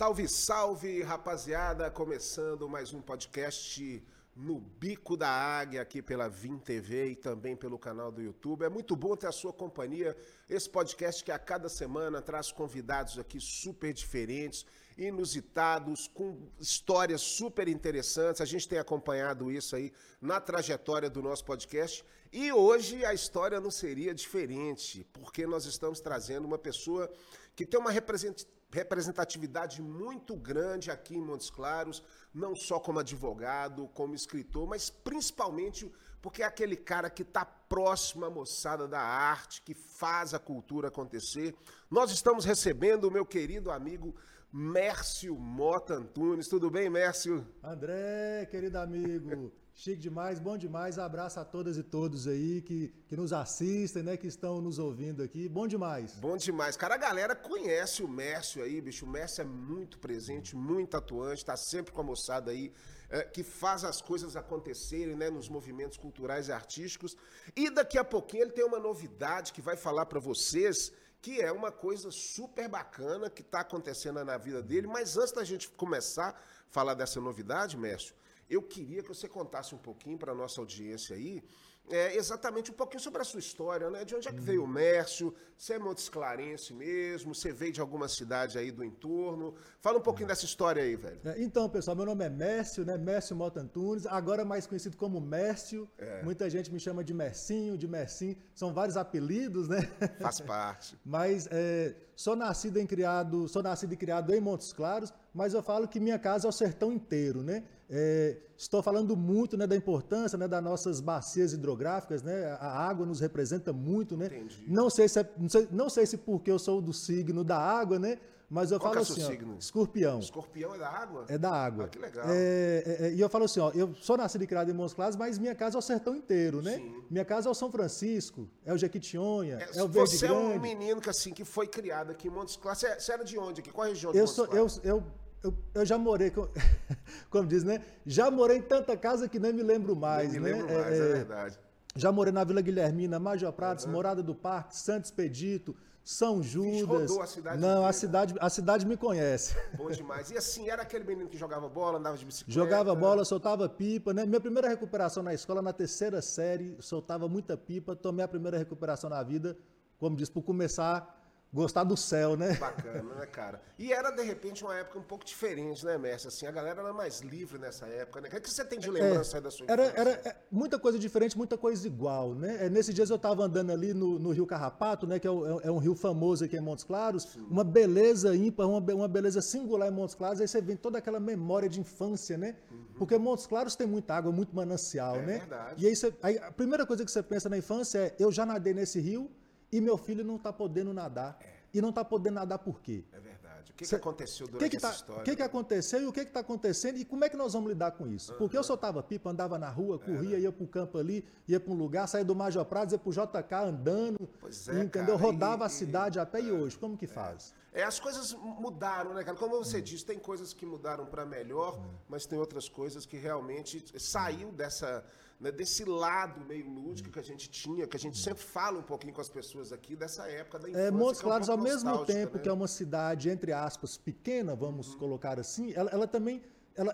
Salve, salve, rapaziada! Começando mais um podcast no Bico da Águia, aqui pela Vim TV e também pelo canal do YouTube. É muito bom ter a sua companhia. Esse podcast que a cada semana traz convidados aqui super diferentes, inusitados, com histórias super interessantes. A gente tem acompanhado isso aí na trajetória do nosso podcast. E hoje a história não seria diferente, porque nós estamos trazendo uma pessoa que tem uma representação representatividade muito grande aqui em Montes Claros, não só como advogado, como escritor, mas principalmente porque é aquele cara que está próximo à moçada da arte, que faz a cultura acontecer. Nós estamos recebendo o meu querido amigo Mércio Mota Antunes. Tudo bem, Mércio? André, querido amigo, Chique demais, bom demais. Abraço a todas e todos aí que, que nos assistem, né? Que estão nos ouvindo aqui. Bom demais. Bom demais. Cara, a galera conhece o Mércio aí, bicho. O Mércio é muito presente, muito atuante, tá sempre com a moçada aí, é, que faz as coisas acontecerem, né? Nos movimentos culturais e artísticos. E daqui a pouquinho ele tem uma novidade que vai falar para vocês que é uma coisa super bacana que está acontecendo na vida dele. Mas antes da gente começar a falar dessa novidade, Mércio, eu queria que você contasse um pouquinho para a nossa audiência aí, é, exatamente um pouquinho sobre a sua história, né? De onde é que veio o Mércio? Você é Montes Clarense mesmo? Você veio de alguma cidade aí do entorno? Fala um pouquinho dessa história aí, velho. É, então, pessoal, meu nome é Mércio, né? Mércio Mota Antunes, agora mais conhecido como Mércio. É. Muita gente me chama de Mercinho, de Mercinho. São vários apelidos, né? Faz parte. mas é, sou nascido em criado, sou nascido e criado em Montes Claros, mas eu falo que minha casa é o sertão inteiro, né? É, estou falando muito né, da importância né, das nossas bacias hidrográficas, né? A água nos representa muito, né? Entendi. Não sei se é, não, sei, não sei se porque eu sou do signo da água, né? Mas eu Qual falo é assim, ó, escorpião. Escorpião é da água? É da água. Ah, que legal. É, é, é, e eu falo assim, ó, eu sou nascido e criado em Montes Claros, mas minha casa é o sertão inteiro, né? Sim. Minha casa é o São Francisco, é o Jequitinhonha, é, é o Verde Você Grande. é um menino que assim que foi criado aqui em Montes Claros. Você, você era de onde aqui? Qual região de eu Montes sou, Claros? Eu, eu eu, eu já morei, como diz, né? Já morei em tanta casa que nem me lembro mais, nem me né? lembro mais, é, é, verdade. Já morei na Vila Guilhermina, Major Prados, uhum. Morada do Parque, Santo Expedito, São Judas. rodou a cidade Não, a cidade, a cidade me conhece. Bom demais. E assim, era aquele menino que jogava bola, andava de bicicleta? Jogava bola, soltava pipa, né? Minha primeira recuperação na escola, na terceira série, soltava muita pipa, tomei a primeira recuperação na vida, como diz, por começar gostar do céu, né? Bacana, né, cara? E era, de repente, uma época um pouco diferente, né, Mestre? Assim, a galera era mais livre nessa época, né? O que, é você tem de é, lembrança é, da sua era, era é, muita coisa diferente, muita coisa igual, né? É, nesses dias eu estava andando ali no, no, Rio Carrapato, né? Que é, o, é, um rio famoso aqui em Montes Claros. Sim. Uma beleza ímpar, uma, uma beleza singular em Montes Claros. Aí você vê toda aquela memória de infância, né? Uhum. Porque Montes Claros tem muita água, muito manancial, é né? Verdade. E aí, você, aí a primeira coisa que você pensa na infância é, eu já nadei nesse rio e meu filho não está podendo nadar. É e não está podendo nadar por quê? É verdade. O que, Cê, que aconteceu durante que que tá, essa história? O que, que aconteceu e o que está acontecendo e como é que nós vamos lidar com isso? Uhum. Porque eu soltava pipa, andava na rua, corria, ia para o campo ali, ia para um lugar, saía do Major Prados, ia para o JK andando, é, entendeu? Cara, Rodava e, a cidade a pé e, e hoje, como que faz? É, as coisas mudaram, né, cara? Como você hum. disse, tem coisas que mudaram para melhor, hum. mas tem outras coisas que realmente saiu dessa né, desse lado meio lúdico que a gente tinha, que a gente sempre fala um pouquinho com as pessoas aqui, dessa época da infância. É, Montes Claros, é um ao mesmo tempo né? que é uma cidade, entre aspas, pequena, vamos uhum. colocar assim, ela, ela também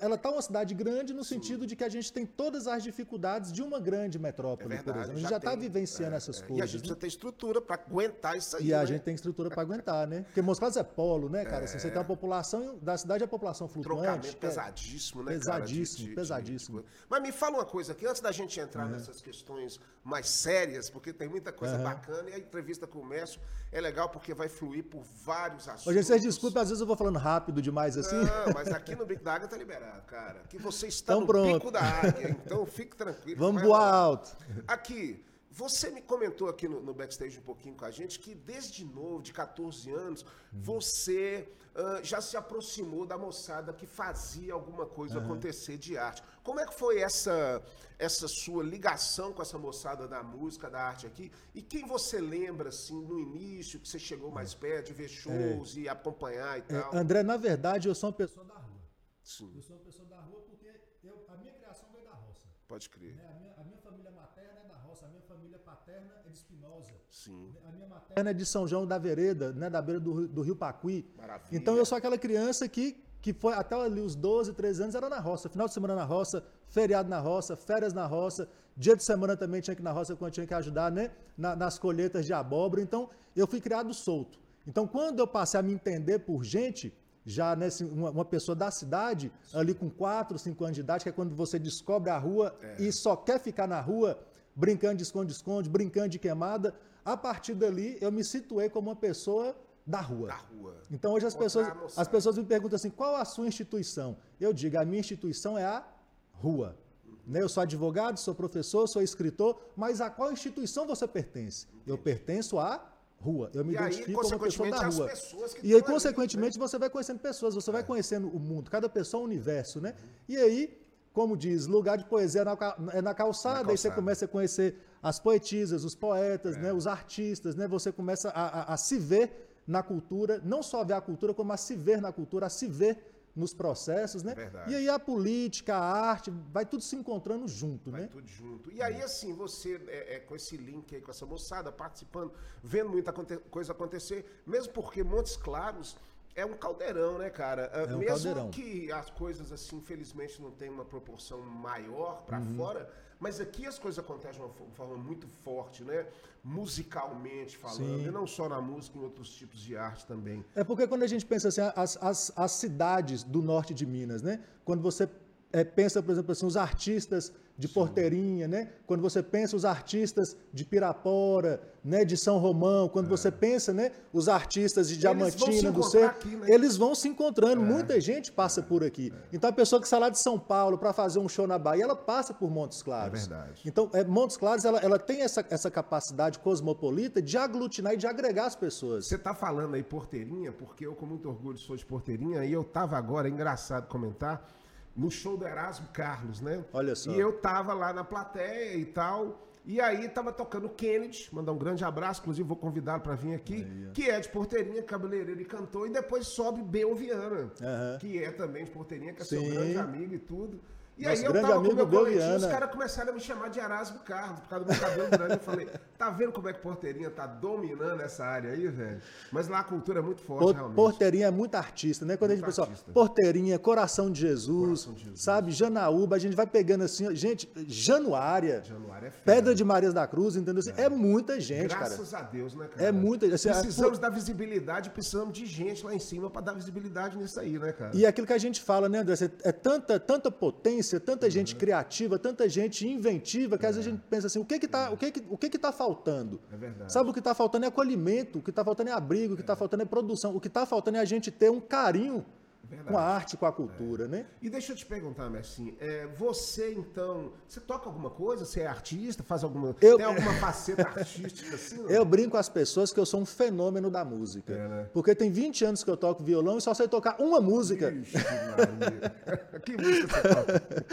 ela está uma cidade grande no Sim. sentido de que a gente tem todas as dificuldades de uma grande metrópole, é verdade, por exemplo. A gente já está vivenciando é, essas é. coisas. E a gente né? precisa ter estrutura para aguentar isso aí. E né? a gente tem estrutura para aguentar, né? Porque Moscados é polo, né, cara? Assim, você tem a população da cidade é a população flutuante. Trocamento pesadíssimo, né, pesadíssimo, cara? De, pesadíssimo. De, Mas me fala uma coisa aqui, antes da gente entrar uhum. nessas questões mais sérias, porque tem muita coisa uhum. bacana, e a entrevista com o Mércio é legal porque vai fluir por vários assuntos. Hoje, vocês desculpem, às vezes eu vou falando rápido demais assim. Não, mas aqui no Bico da Águia tá liberado, cara. Que você está então, no pronto. Bico da Águia, então fique tranquilo. Vamos voar alto. Aqui, você me comentou aqui no, no, backstage um pouquinho com a gente que desde novo, de 14 anos, uhum. você uh, já se aproximou da moçada que fazia alguma coisa uhum. acontecer de arte. Como é que foi essa, essa sua ligação com essa moçada da música, da arte aqui? E quem você lembra, assim, no início, que você chegou mais uhum. perto de ver shows é. e acompanhar e é, tal? André, na verdade, eu sou uma pessoa da rua. Sim. Eu sou uma pessoa da rua porque eu, a minha criação veio da roça. Pode crer. Né? A, minha, a minha família materna é da roça roça. A minha família paterna é de Espinosa. Sim. A minha materna é de São João da Vereda, né, da beira do, do Rio Pacuí. Maravilha. Então eu sou aquela criança que, que foi até ali os 12, 13 anos era na roça. Final de semana na roça, feriado na roça, férias na roça. Dia de semana também tinha que ir na roça quando tinha que ajudar, né? Na, nas colheitas de abóbora. Então eu fui criado solto. Então quando eu passei a me entender por gente, já nesse, uma, uma, pessoa da cidade, ali com 4, 5 anos de idade, que é quando você descobre a rua é. e só quer ficar na rua, brincando de esconde-esconde, brincando de queimada. A partir dali, eu me situei como uma pessoa da rua. Da rua. Então hoje as pessoas, as pessoas me perguntam assim: qual a sua instituição? Eu digo, a minha instituição é a rua. Né? Eu sou advogado, sou professor, sou escritor, mas a qual instituição você pertence? Entendi. Eu pertenço à rua. Eu me e identifico aí, como pessoa da rua. E aí, consequentemente, ali, né? você vai conhecendo pessoas, você é. vai conhecendo o mundo, cada pessoa é um universo, né? Uhum. E aí, como diz, lugar de poesia é na, é calçada, na aí você começa a conhecer as poetisas, os poetas, é. né, os artistas, né? Você começa a, a, a se ver na cultura, não só ver a cultura, como a se ver na cultura, a se ver nos processos, né? Verdade. E aí a política, a arte, vai tudo se encontrando junto, vai né? tudo junto. E aí, assim, você, é, é, com esse link aí, com essa moçada, participando, vendo muita coisa acontecer, mesmo porque Montes Claros é um caldeirão, né, cara? É um mesmo caldeirão. que as coisas, assim, infelizmente, não tem uma proporção maior para uhum. fora mas aqui as coisas acontecem de uma forma muito forte, né? Musicalmente falando, Sim. e não só na música, em outros tipos de arte também. É porque quando a gente pensa assim, as, as, as cidades do norte de Minas, né? Quando você é, pensa, por exemplo, assim, os artistas de. Porteirinha, né? Quando você pensa os artistas de Pirapora, né? De São Romão, quando é. você pensa, né? Os artistas de Diamantina, do Ser, né? eles vão se encontrando. É. Muita gente passa por aqui. É. Então a pessoa que sai lá de São Paulo para fazer um show na Bahia, ela passa por Montes Claros. É verdade. Então é, Montes Claros, ela, ela tem essa, essa capacidade cosmopolita de aglutinar e de agregar as pessoas. Você está falando aí Porteirinha, porque eu com muito orgulho sou de Porteirinha e eu tava agora, é engraçado comentar no show do Erasmo Carlos, né? Olha só. E eu tava lá na plateia e tal. E aí tava tocando Kennedy, mandar um grande abraço, inclusive vou convidá-lo para vir aqui, aí, que é de Porteirinha, cabeleireiro e cantor, e depois sobe Bel Viana, uhum. que é também de Porteirinha, que é Sim. seu grande amigo e tudo. E Nosso aí eu tava amigo com meu coletinho, os caras começaram a me chamar de Erasmo Carlos, por causa do meu cabelo grande. Eu falei, tá vendo como é que Porteirinha tá dominando essa área aí, velho? Mas lá a cultura é muito forte, Por, realmente. Porteirinha é muito artista, né? Quando muito a gente pensa, Porteirinha, Coração de, Jesus, Coração de Jesus, sabe? Janaúba, a gente vai pegando assim, gente, Januária, Januária é Pedra de Marias da Cruz, entendeu? Assim, é. é. muita gente, Graças cara. Graças a Deus, né, cara? É muita assim, Precisamos dar visibilidade, precisamos de gente lá em cima para dar visibilidade nisso aí, né, cara? E é aquilo que a gente fala, né, André? É tanta, tanta potência, tanta uhum. gente criativa, tanta gente inventiva, que é. às vezes a gente pensa assim, o que que está é. o que que, o que que tá faltando? É verdade. Sabe o que está faltando é acolhimento, o que está faltando é abrigo, o que está é. faltando é produção, o que está faltando é a gente ter um carinho Verdade. com a arte, com a cultura, é. né? E deixa eu te perguntar, Messi, é, você então, você toca alguma coisa? Você é artista? Faz alguma, eu... tem alguma faceta artística assim? Não? Eu brinco com as pessoas que eu sou um fenômeno da música. É, né? Porque tem 20 anos que eu toco violão e só sei tocar uma música. Ixi, que música você toca?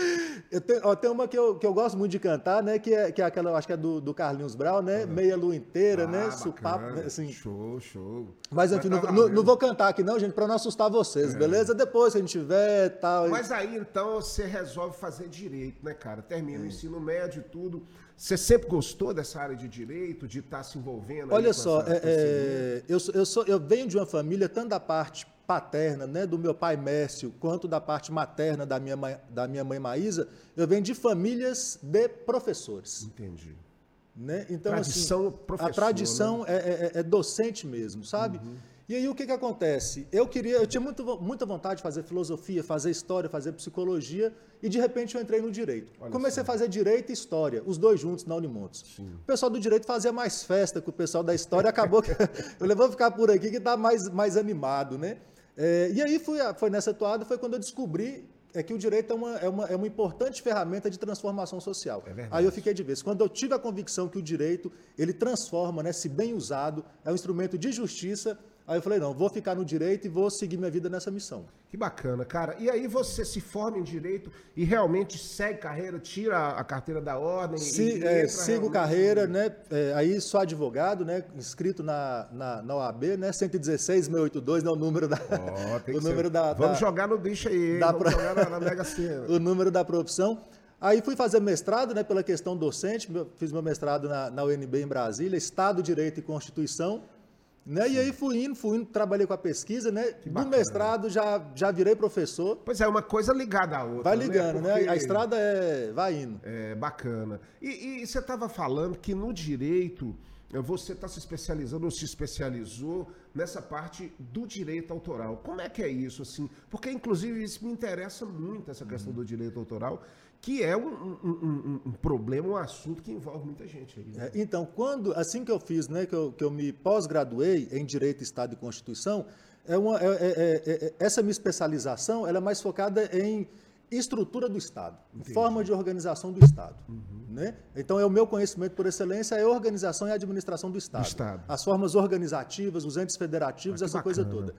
Eu tenho, ó, tem uma que eu, que eu gosto muito de cantar, né? Que é, que é aquela, acho que é do, do Carlinhos Brown, né? Meia lua inteira, né? ah, né? Supapo, assim. Show, show. Mas enfim, não, não, não, vou cantar aqui não, gente, para não assustar vocês, é. beleza? Beleza? Depois, se a gente tiver tal. Mas aí, então, você resolve fazer direito, né, cara? Termina o ensino médio e tudo. Você sempre gostou dessa área de direito, de estar tá se envolvendo? Olha só, essa, é, é, eu, eu, sou, eu venho de uma família, tanto da parte paterna, né, do meu pai Mércio, quanto da parte materna da minha mãe, da minha mãe Maísa, eu venho de famílias de professores. Entendi. Né? Então, tradição assim, a tradição né? é, é, é, docente mesmo, sabe? Uhum. E aí o que, que acontece? Eu queria, eu tinha muito, muita vontade de fazer filosofia, fazer história, fazer psicologia, e de repente eu entrei no direito. Olha Comecei a fazer direito e história, os dois juntos na Unimontes. Sim. O pessoal do direito fazia mais festa que o pessoal da história, acabou que eu vou ficar por aqui que está mais, mais animado, né? É, e aí fui, foi nessa toada, foi quando eu descobri é que o direito é uma, é uma, é uma importante ferramenta de transformação social. É Aí eu fiquei de vez. Quando eu tive a convicção que o direito, ele transforma, né, se bem usado, é um instrumento de justiça, Aí eu falei, não, vou ficar no direito e vou seguir minha vida nessa missão. Que bacana, cara. E aí você se forma em direito e realmente segue carreira, tira a carteira da ordem? Se, é, sigo carreira, né? É, aí sou advogado, né? Inscrito na, na, na OAB, né? 116682, né? O número da. Oh, o número da, Vamos da, jogar no bicho aí, da, vamos jogar na, na Mega Sena. o número da profissão. Aí fui fazer mestrado, né, pela questão docente, fiz meu mestrado na, na UNB em Brasília, Estado, Direito e Constituição. Né? E aí fui indo, fui indo, trabalhei com a pesquisa, né? Do mestrado já, já virei professor. Pois é, uma coisa ligada à outra. Vai né? ligando, né? Porque... né? A estrada é. vai indo. É bacana. E, e você estava falando que no direito você está se especializando ou se especializou nessa parte do direito autoral. Como é que é isso, assim? Porque, inclusive, isso me interessa muito, essa questão uhum. do direito autoral que é um, um, um, um, problema, um assunto que envolve muita gente. Aí, né? é, então, quando assim que eu fiz, né, que eu, que eu me pós-graduei em Direito, Estado e Constituição, é uma, é, é, é, é essa minha especialização ela é mais focada em estrutura do Estado, Entendi. forma de organização do Estado. Uhum. Né? Então, é o meu conhecimento por excelência é organização e administração do Estado. Do Estado. As formas organizativas, os entes federativos, ah, essa bacana. coisa toda.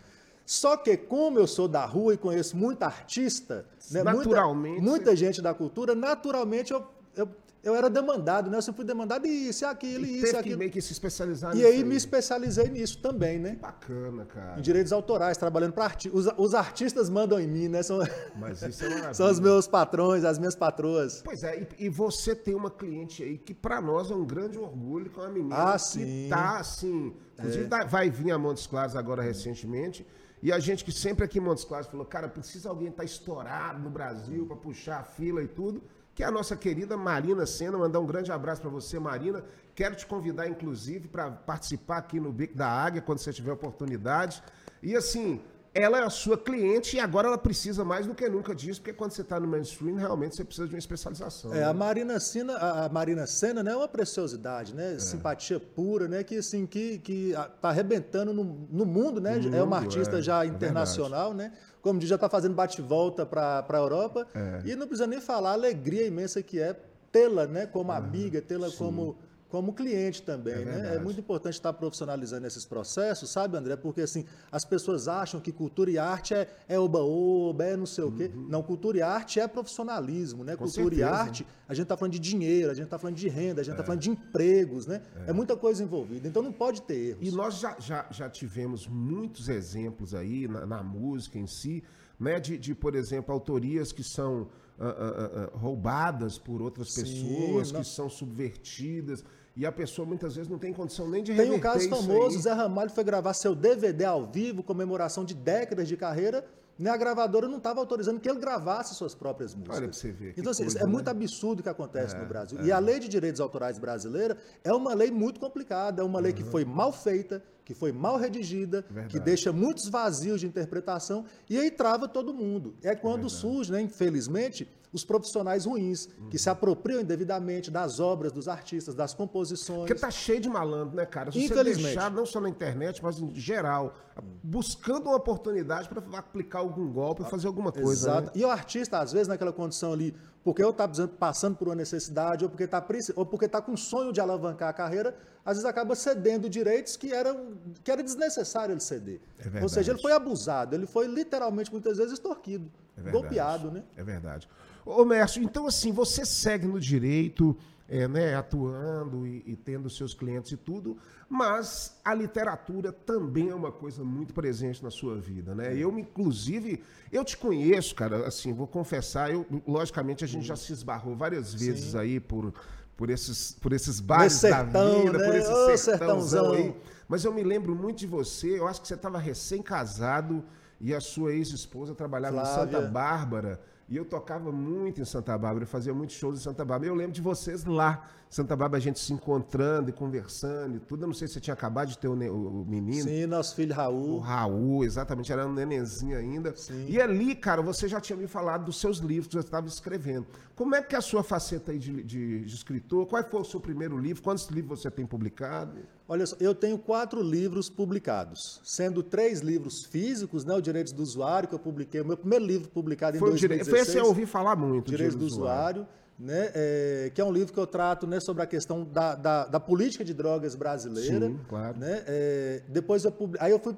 Só que, como eu sou da rua e conheço muita artista, né, naturalmente, muita, muita gente da cultura, naturalmente eu, eu, eu era demandado, né? Eu sempre fui demandado isso, aquilo, e isso, teve aquilo. Que meio que se especializar E aí, aí, me especializei nisso também, né? Que bacana, cara. Em direitos autorais, trabalhando para artistas. Os, os, artistas mandam em mim, né? São, Mas isso é São os meus patrões, as minhas patroas. Pois é, e, e você tem uma cliente aí que para nós é um grande orgulho, que é uma menina ah, que sim. tá assim. Inclusive é. vai vir a Montes Claros agora recentemente. E a gente que sempre aqui em Montes Claros falou, cara, precisa alguém estar tá estourado no Brasil para puxar a fila e tudo, que é a nossa querida Marina Sena. Mandar um grande abraço para você, Marina. Quero te convidar, inclusive, para participar aqui no Bico da Águia, quando você tiver oportunidade. E assim, ela é a sua cliente e agora ela precisa mais do que nunca disso, porque quando você está no mainstream, realmente você precisa de uma especialização. É, né? a Marina Sena, a Marina Sena né, é uma preciosidade, né? É. Simpatia pura, né? Que assim, que, que tá arrebentando no, no mundo, né? No é uma artista é, já é internacional, né? Como diz, já está fazendo bate-volta para a Europa. É. E não precisa nem falar a alegria imensa que é tê-la, né? Como amiga, tê-la como como cliente também, é né? É muito importante estar profissionalizando esses processos, sabe, André? Porque assim, as pessoas acham que cultura e arte é, é oba-oba, é não sei uhum. o quê. Uhum. Não, cultura e arte é profissionalismo, né? Com cultura certeza. e arte, a gente está falando de dinheiro, a gente está falando de renda, a gente está é. falando de empregos, né? É. é. muita coisa envolvida, então não pode ter erros. E nós já, já, já tivemos muitos exemplos aí na, na música em si, né? De, de, por exemplo, autorias que são uh, uh, uh, roubadas por outras Sim, pessoas, não... que são subvertidas e a pessoa muitas vezes não tem condição nem de reverter Tem um caso famoso, Zé Ramalho foi gravar seu DVD ao vivo, comemoração de décadas de carreira, né, a gravadora não estava autorizando que ele gravasse suas próprias músicas. Olha pra você ver. Então, assim, coisa, é né? muito absurdo o que acontece é, no Brasil. É. E a lei de direitos autorais brasileira é uma lei muito complicada, é uma lei uhum. que foi mal feita, que foi mal redigida, Verdade. que deixa muitos vazios de interpretação e aí trava todo mundo. É quando Verdade. surge, né, infelizmente, os profissionais ruins, uhum. que se apropriam indevidamente das obras dos artistas, das composições. Porque tá cheio de malandro, né, cara? Se você deixar, não só na internet, mas em geral, buscando uma oportunidade para aplicar algum golpe, fazer alguma coisa. Exato. Né? E o artista, às vezes, naquela condição ali, porque eu está passando por uma necessidade, ou porque está ou porque tá com sonho de alavancar a carreira, às vezes acaba cedendo direitos que, eram, que era desnecessário ele ceder. É ou seja, ele foi abusado, ele foi literalmente, muitas vezes, extorquido, é golpeado, né? É verdade. Ô, Mércio, então assim, você segue no direito, é, né, atuando e, e, tendo seus clientes e tudo, mas a literatura também é uma coisa muito presente na sua vida, né? Eu, inclusive, eu te conheço, cara, assim, vou confessar, eu, logicamente a gente já se esbarrou várias vezes Sim. aí por, por esses, por esses bares sertão, da vida, né? por esse Ô, sertãozão aí. Mas eu me lembro muito de você, eu acho que você estava recém-casado e a sua ex-esposa trabalhava Flávia. em Santa Bárbara. E eu tocava muito em Santa Bárbara, eu fazia muitos shows em Santa Bárbara. Eu lembro de vocês lá, Santa Bárbara, a gente se encontrando e conversando e tudo. Eu não sei se você tinha acabado de ter o, o menino. Sim, nosso filho Raul. O Raul, exatamente, era um nenenzinho ainda. Sim. E ali, cara, você já tinha me falado dos seus livros que você estava escrevendo. Como é que é a sua faceta aí de, de, de escritor? Qual foi o seu primeiro livro? Quantos livros você tem publicado? Olha só, eu tenho quatro livros publicados, sendo três livros físicos, né, o Direitos do Usuário, que eu publiquei, o meu primeiro livro publicado Foi em 2016. Foi esse eu ouvi falar muito. Direitos do, Usuário. usuário né, é, que é um livro que eu trato né, sobre a questão da, da, da política de drogas brasileira. Sim, claro. Né, é, depois eu aí eu fui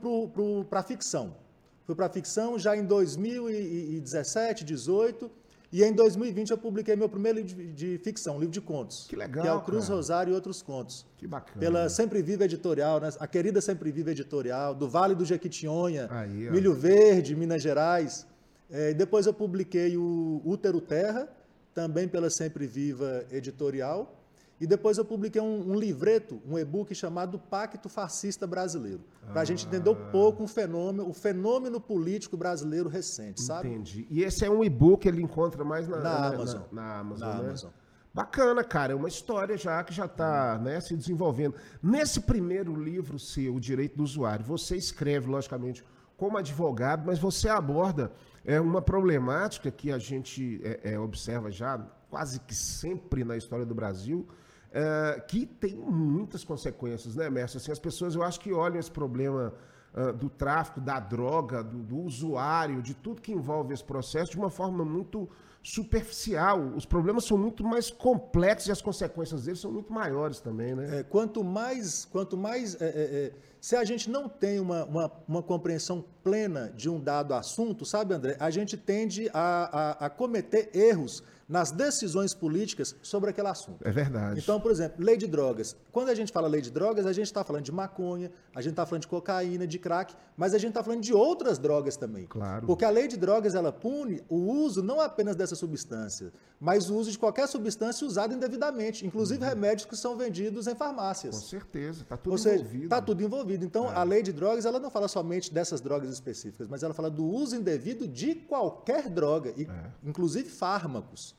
para a ficção. Fui para a ficção já em 2017, 2018 e em 2020 eu publiquei meu primeiro livro de, de ficção, um livro de contos. Que legal. Que é o Cruz cara. Rosário e Outros Contos. Que bacana. Pela Sempre Viva Editorial, né? a querida Sempre Viva Editorial, do Vale do Jequitinhonha, Aí, Milho Verde, Minas Gerais. É, depois eu publiquei o Útero Terra, também pela Sempre Viva Editorial. E depois eu publiquei um, um livreto, um e-book chamado Pacto Fascista Brasileiro, para a ah. gente entender um pouco o fenômeno, o fenômeno político brasileiro recente, sabe? Entendi. E esse é um e-book que ele encontra mais na, na, na Amazon. Na, na Amazon, na né? Amazon. Bacana, cara. É uma história já que já está né, se desenvolvendo. Nesse primeiro livro seu, O Direito do Usuário, você escreve, logicamente, como advogado, mas você aborda é, uma problemática que a gente é, é, observa já quase que sempre na história do Brasil, é, que tem muitas consequências, né, Mércio? Assim, as pessoas, eu acho que olham esse problema uh, do tráfico, da droga, do, do, usuário, de tudo que envolve esse processo, de uma forma muito superficial. Os problemas são muito mais complexos e as consequências deles são muito maiores também, né? É, quanto mais, quanto mais é, é, é se a gente não tem uma, uma, uma, compreensão plena de um dado assunto, sabe, André, a gente tende a, a, a cometer erros nas decisões políticas sobre aquele assunto. É verdade. Então, por exemplo, lei de drogas. Quando a gente fala lei de drogas, a gente está falando de maconha, a gente está falando de cocaína, de crack, mas a gente está falando de outras drogas também. Claro. Porque a lei de drogas ela pune o uso não apenas dessa substância, mas o uso de qualquer substância usada indevidamente, inclusive uhum. remédios que são vendidos em farmácias. Com certeza, está tudo Ou seja, envolvido. Está tudo envolvido. Então, é. a lei de drogas ela não fala somente dessas drogas específicas, mas ela fala do uso indevido de qualquer droga, e, é. inclusive fármacos.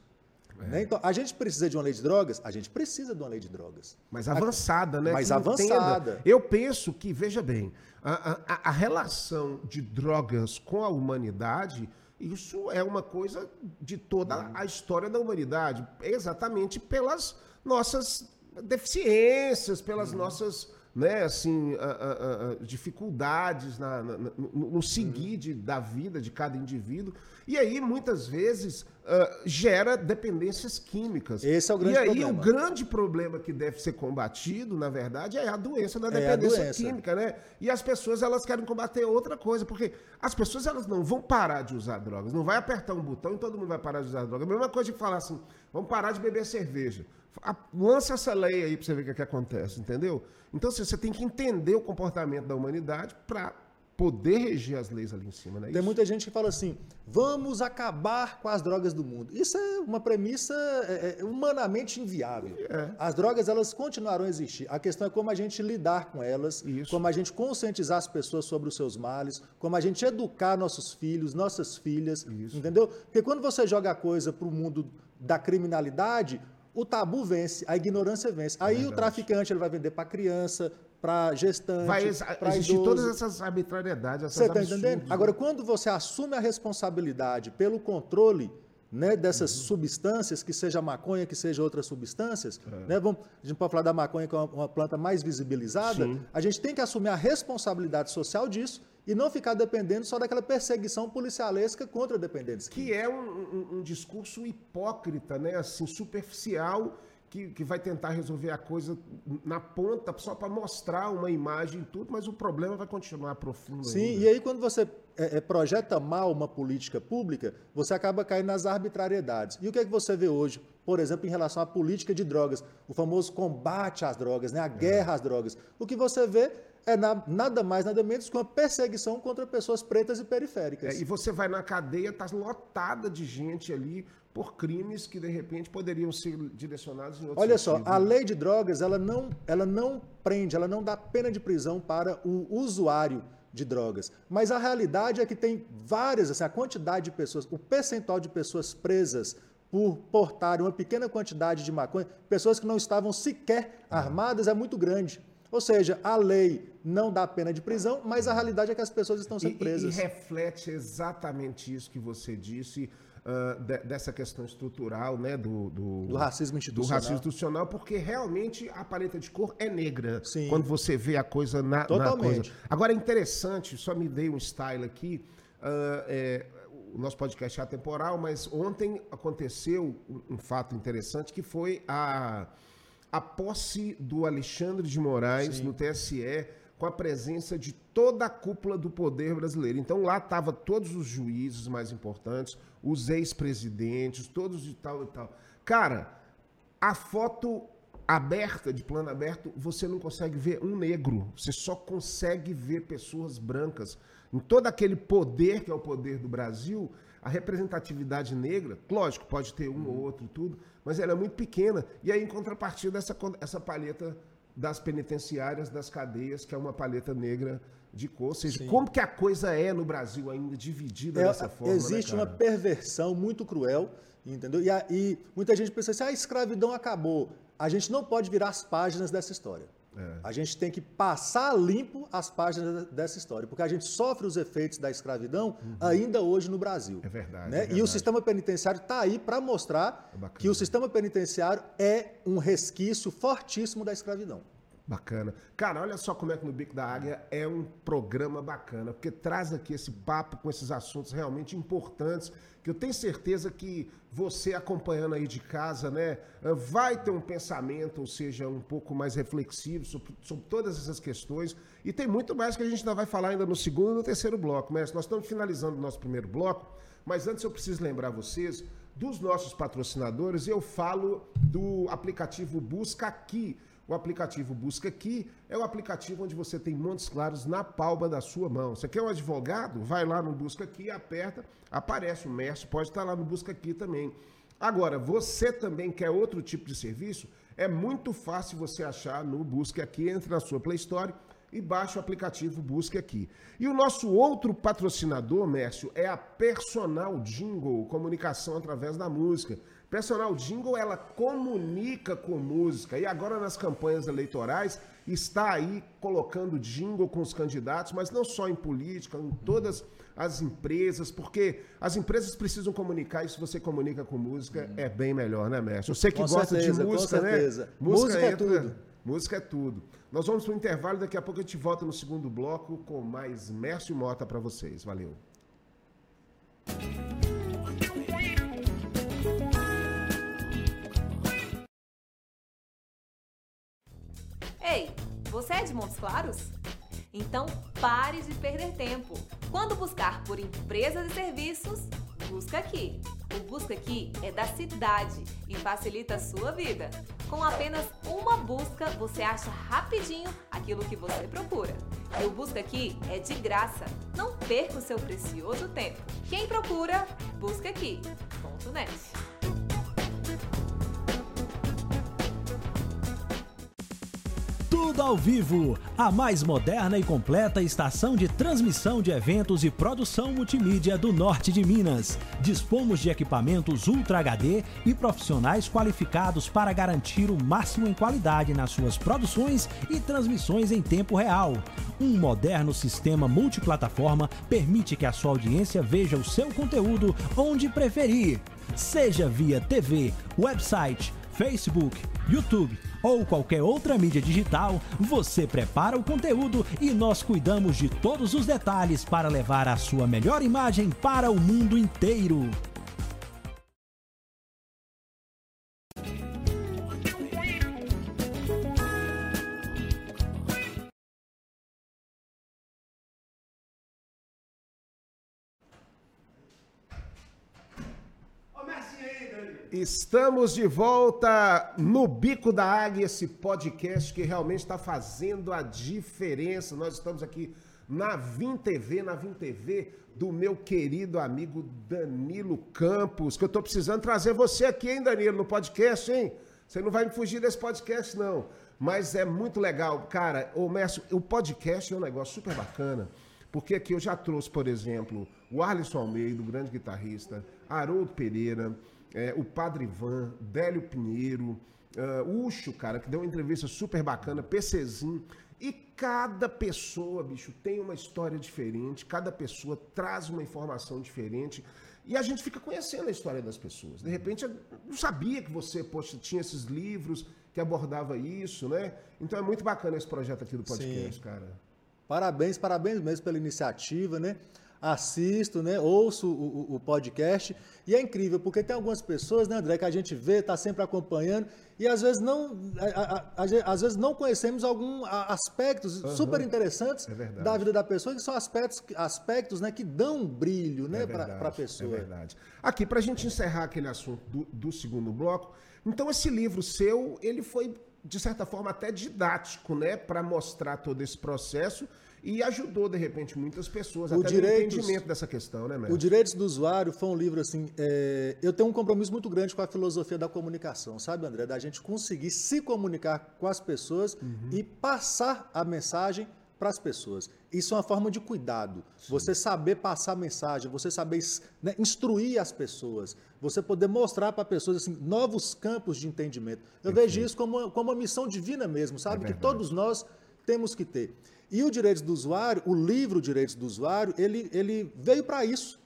É. Né? Então, a gente precisa de uma lei de drogas? A gente precisa de uma lei de drogas. Mas avançada, né? Mais avançada. Entenda. Eu penso que, veja bem, a, a, a, relação de drogas com a humanidade, isso é uma coisa de toda a história da humanidade, exatamente pelas nossas deficiências, pelas uhum. nossas né, assim, a, a, dificuldades na, na, no, no, seguir uhum. de, da vida de cada indivíduo. E aí, muitas vezes, uh, gera dependências químicas. Esse é o grande problema. E aí, problema. o grande problema que deve ser combatido, na verdade, é a doença da dependência é doença. química, né? E as pessoas, elas querem combater outra coisa, porque as pessoas, elas não vão parar de usar drogas. Não vai apertar um botão e todo mundo vai parar de usar drogas. A mesma coisa de falar assim, vamos parar de beber cerveja. Lança essa lei aí para você ver o que, é que acontece, entendeu? Então, assim, você tem que entender o comportamento da humanidade para poder reger as leis ali em cima, né? Tem muita gente que fala assim: vamos acabar com as drogas do mundo. Isso é uma premissa é, é, humanamente inviável. É. As drogas elas continuarão a existir. A questão é como a gente lidar com elas, Isso. como a gente conscientizar as pessoas sobre os seus males, como a gente educar nossos filhos, nossas filhas, Isso. entendeu? Porque quando você joga a coisa para o mundo da criminalidade, o tabu vence, a ignorância vence. Aí é o traficante ele vai vender para criança, para gestante, vai existir idoso. todas essas arbitrariedades, essas Você está entendendo? Né? Agora, quando você assume a responsabilidade pelo controle né, dessas uhum. substâncias, que seja maconha, que seja outras substâncias, é. né, vamos, a gente pode falar da maconha, que é uma, uma planta mais visibilizada, Sim. a gente tem que assumir a responsabilidade social disso e não ficar dependendo só daquela perseguição policialesca contra dependentes. Que é um, um, um, discurso hipócrita, né? assim, superficial, que, que vai tentar resolver a coisa na ponta só para mostrar uma imagem e tudo, mas o problema vai continuar profundo. Sim, ainda. e aí quando você é, é, projeta mal uma política pública, você acaba caindo nas arbitrariedades. E o que é que você vê hoje, por exemplo, em relação à política de drogas, o famoso combate às drogas, né? a guerra às drogas. O que você vê é na, nada mais, nada menos que uma perseguição contra pessoas pretas e periféricas. É, e você vai na cadeia, está lotada de gente ali por crimes que de repente poderiam ser direcionados em outros Olha sentido. só, a lei de drogas ela não, ela não prende, ela não dá pena de prisão para o usuário de drogas. Mas a realidade é que tem várias, assim, a quantidade de pessoas, o percentual de pessoas presas por portarem uma pequena quantidade de maconha, pessoas que não estavam sequer armadas, é muito grande. Ou seja, a lei não dá pena de prisão, mas a realidade é que as pessoas estão sendo presas. E, e reflete exatamente isso que você disse, uh, de, dessa questão estrutural, né, do, do, do, racismo institucional. Do racismo institucional, porque realmente a paleta de cor é negra Sim. quando você vê a coisa na, Totalmente. na coisa. Agora é interessante, só me dei um style aqui. Uh, é, o nosso podcast é atemporal, mas ontem aconteceu um, um fato interessante que foi a a posse do Alexandre de Moraes Sim. no TSE com a presença de toda a cúpula do poder brasileiro. Então lá estavam todos os juízes mais importantes, os ex-presidentes, todos de tal e tal. Cara, a foto aberta, de plano aberto, você não consegue ver um negro. Você só consegue ver pessoas brancas. Em todo aquele poder que é o poder do Brasil, a representatividade negra, lógico, pode ter um ou outro tudo, mas ela é muito pequena. E aí, em contrapartida, essa, essa palheta das penitenciárias, das cadeias, que é uma paleta negra de cor. Ou seja, Sim. como que a coisa é no Brasil ainda dividida é, dessa forma? Né, existe né, uma perversão muito cruel, entendeu? E, a, e muita gente pensa assim, ah, a escravidão acabou. A gente não pode virar as páginas dessa história. É. A gente tem que passar limpo as páginas dessa história, porque a gente sofre os efeitos da escravidão uhum. ainda hoje no Brasil. É verdade. Né? É verdade. E o sistema penitenciário está aí para mostrar é que o sistema penitenciário é um resquício fortíssimo da escravidão. Bacana. Cara, olha só como é que no Bico da Águia é um programa bacana, porque traz aqui esse papo com esses assuntos realmente importantes, que eu tenho certeza que você acompanhando aí de casa, né, vai ter um pensamento, ou seja, um pouco mais reflexivo sobre, sobre todas essas questões. E tem muito mais que a gente ainda vai falar ainda no segundo e no terceiro bloco. Mas nós estamos finalizando o nosso primeiro bloco, mas antes eu preciso lembrar vocês dos nossos patrocinadores, eu falo do aplicativo Busca Aqui o aplicativo Busca Aqui é o aplicativo onde você tem Montes Claros na palma da sua mão. Você quer um advogado? Vai lá no Busca Aqui, aperta, aparece o Mércio, pode estar lá no Busca Aqui também. Agora, você também quer outro tipo de serviço? É muito fácil você achar no Busca Aqui, entre na sua Play Store e baixe o aplicativo Busque Aqui. E o nosso outro patrocinador, Mércio, é a Personal Jingle, comunicação através da música. Personal Jingle, ela comunica com música. E agora nas campanhas eleitorais está aí colocando jingle com os candidatos, mas não só em política, em todas as empresas, porque as empresas precisam comunicar e se você comunica com música, é bem melhor, né, mestre? Você que com gosta certeza, de música, né? Música, música é entra, tudo. Música é tudo. Nós vamos para o intervalo, daqui a pouco a gente volta no segundo bloco com mais Mércio Mota para vocês. Valeu. Você é de Montes Claros? Então pare de perder tempo. Quando buscar por empresas e serviços, busca aqui. O Busca Aqui é da cidade e facilita a sua vida. Com apenas uma busca, você acha rapidinho aquilo que você procura. E o Busca Aqui é de graça. Não perca o seu precioso tempo. Quem procura, busca aqui. Ponto net. Tudo ao vivo, a mais moderna e completa estação de transmissão de eventos e produção multimídia do norte de Minas. Dispomos de equipamentos Ultra HD e profissionais qualificados para garantir o máximo em qualidade nas suas produções e transmissões em tempo real. Um moderno sistema multiplataforma permite que a sua audiência veja o seu conteúdo onde preferir, seja via TV, website, Facebook, YouTube ou qualquer outra mídia digital, você prepara o conteúdo e nós cuidamos de todos os detalhes para levar a sua melhor imagem para o mundo inteiro. Estamos de volta no Bico da Águia, esse podcast que realmente está fazendo a diferença. Nós estamos aqui na Vim TV, na Vim TV do meu querido amigo Danilo Campos, que eu estou precisando trazer você aqui, hein, Danilo, no podcast, hein? Você não vai me fugir desse podcast, não. Mas é muito legal. Cara, o Mércio, o podcast é um negócio super bacana, porque aqui eu já trouxe, por exemplo, o Arlisson Almeida, o grande guitarrista, Haroldo Pereira, é, o Padre Ivan, Délio Pinheiro, uh, Ucho, cara, que deu uma entrevista super bacana, PCzinho. E cada pessoa, bicho, tem uma história diferente, cada pessoa traz uma informação diferente. E a gente fica conhecendo a história das pessoas. De repente, eu não sabia que você poxa, tinha esses livros que abordava isso, né? Então é muito bacana esse projeto aqui do podcast, Sim. cara. Parabéns, parabéns mesmo pela iniciativa, né? Assisto, né, ouço o, o, podcast e é incrível porque tem algumas pessoas, né, André, que a gente vê, está sempre acompanhando e às vezes não, a, a, a, às vezes não conhecemos alguns aspectos uhum. super interessantes é da vida da pessoa que são aspectos, aspectos, né, que dão brilho, né, é para a pessoa. É verdade. Aqui para a gente encerrar aquele assunto do, do segundo bloco, então esse livro seu, ele foi de certa forma até didático, né, para mostrar todo esse processo e ajudou, de repente, muitas pessoas O até Direitos- no entendimento dessa questão, né, O mestre? Direitos do Usuário foi um livro assim. é, eu tenho um compromisso muito grande com a filosofia da comunicação, sabe, André? Da gente conseguir se comunicar com as pessoas Uhum. e passar a mensagem para as pessoas. Isso é uma forma de cuidado. Você saber passar a mensagem, você saber né, instruir as pessoas, você poder mostrar para pessoas assim, novos campos de entendimento. Eu vejo isso como uma, como uma missão divina mesmo, sabe? que verdade. todos nós temos que ter. E o Direitos do Usuário, o livro Direitos do Usuário, ele, ele veio para isso.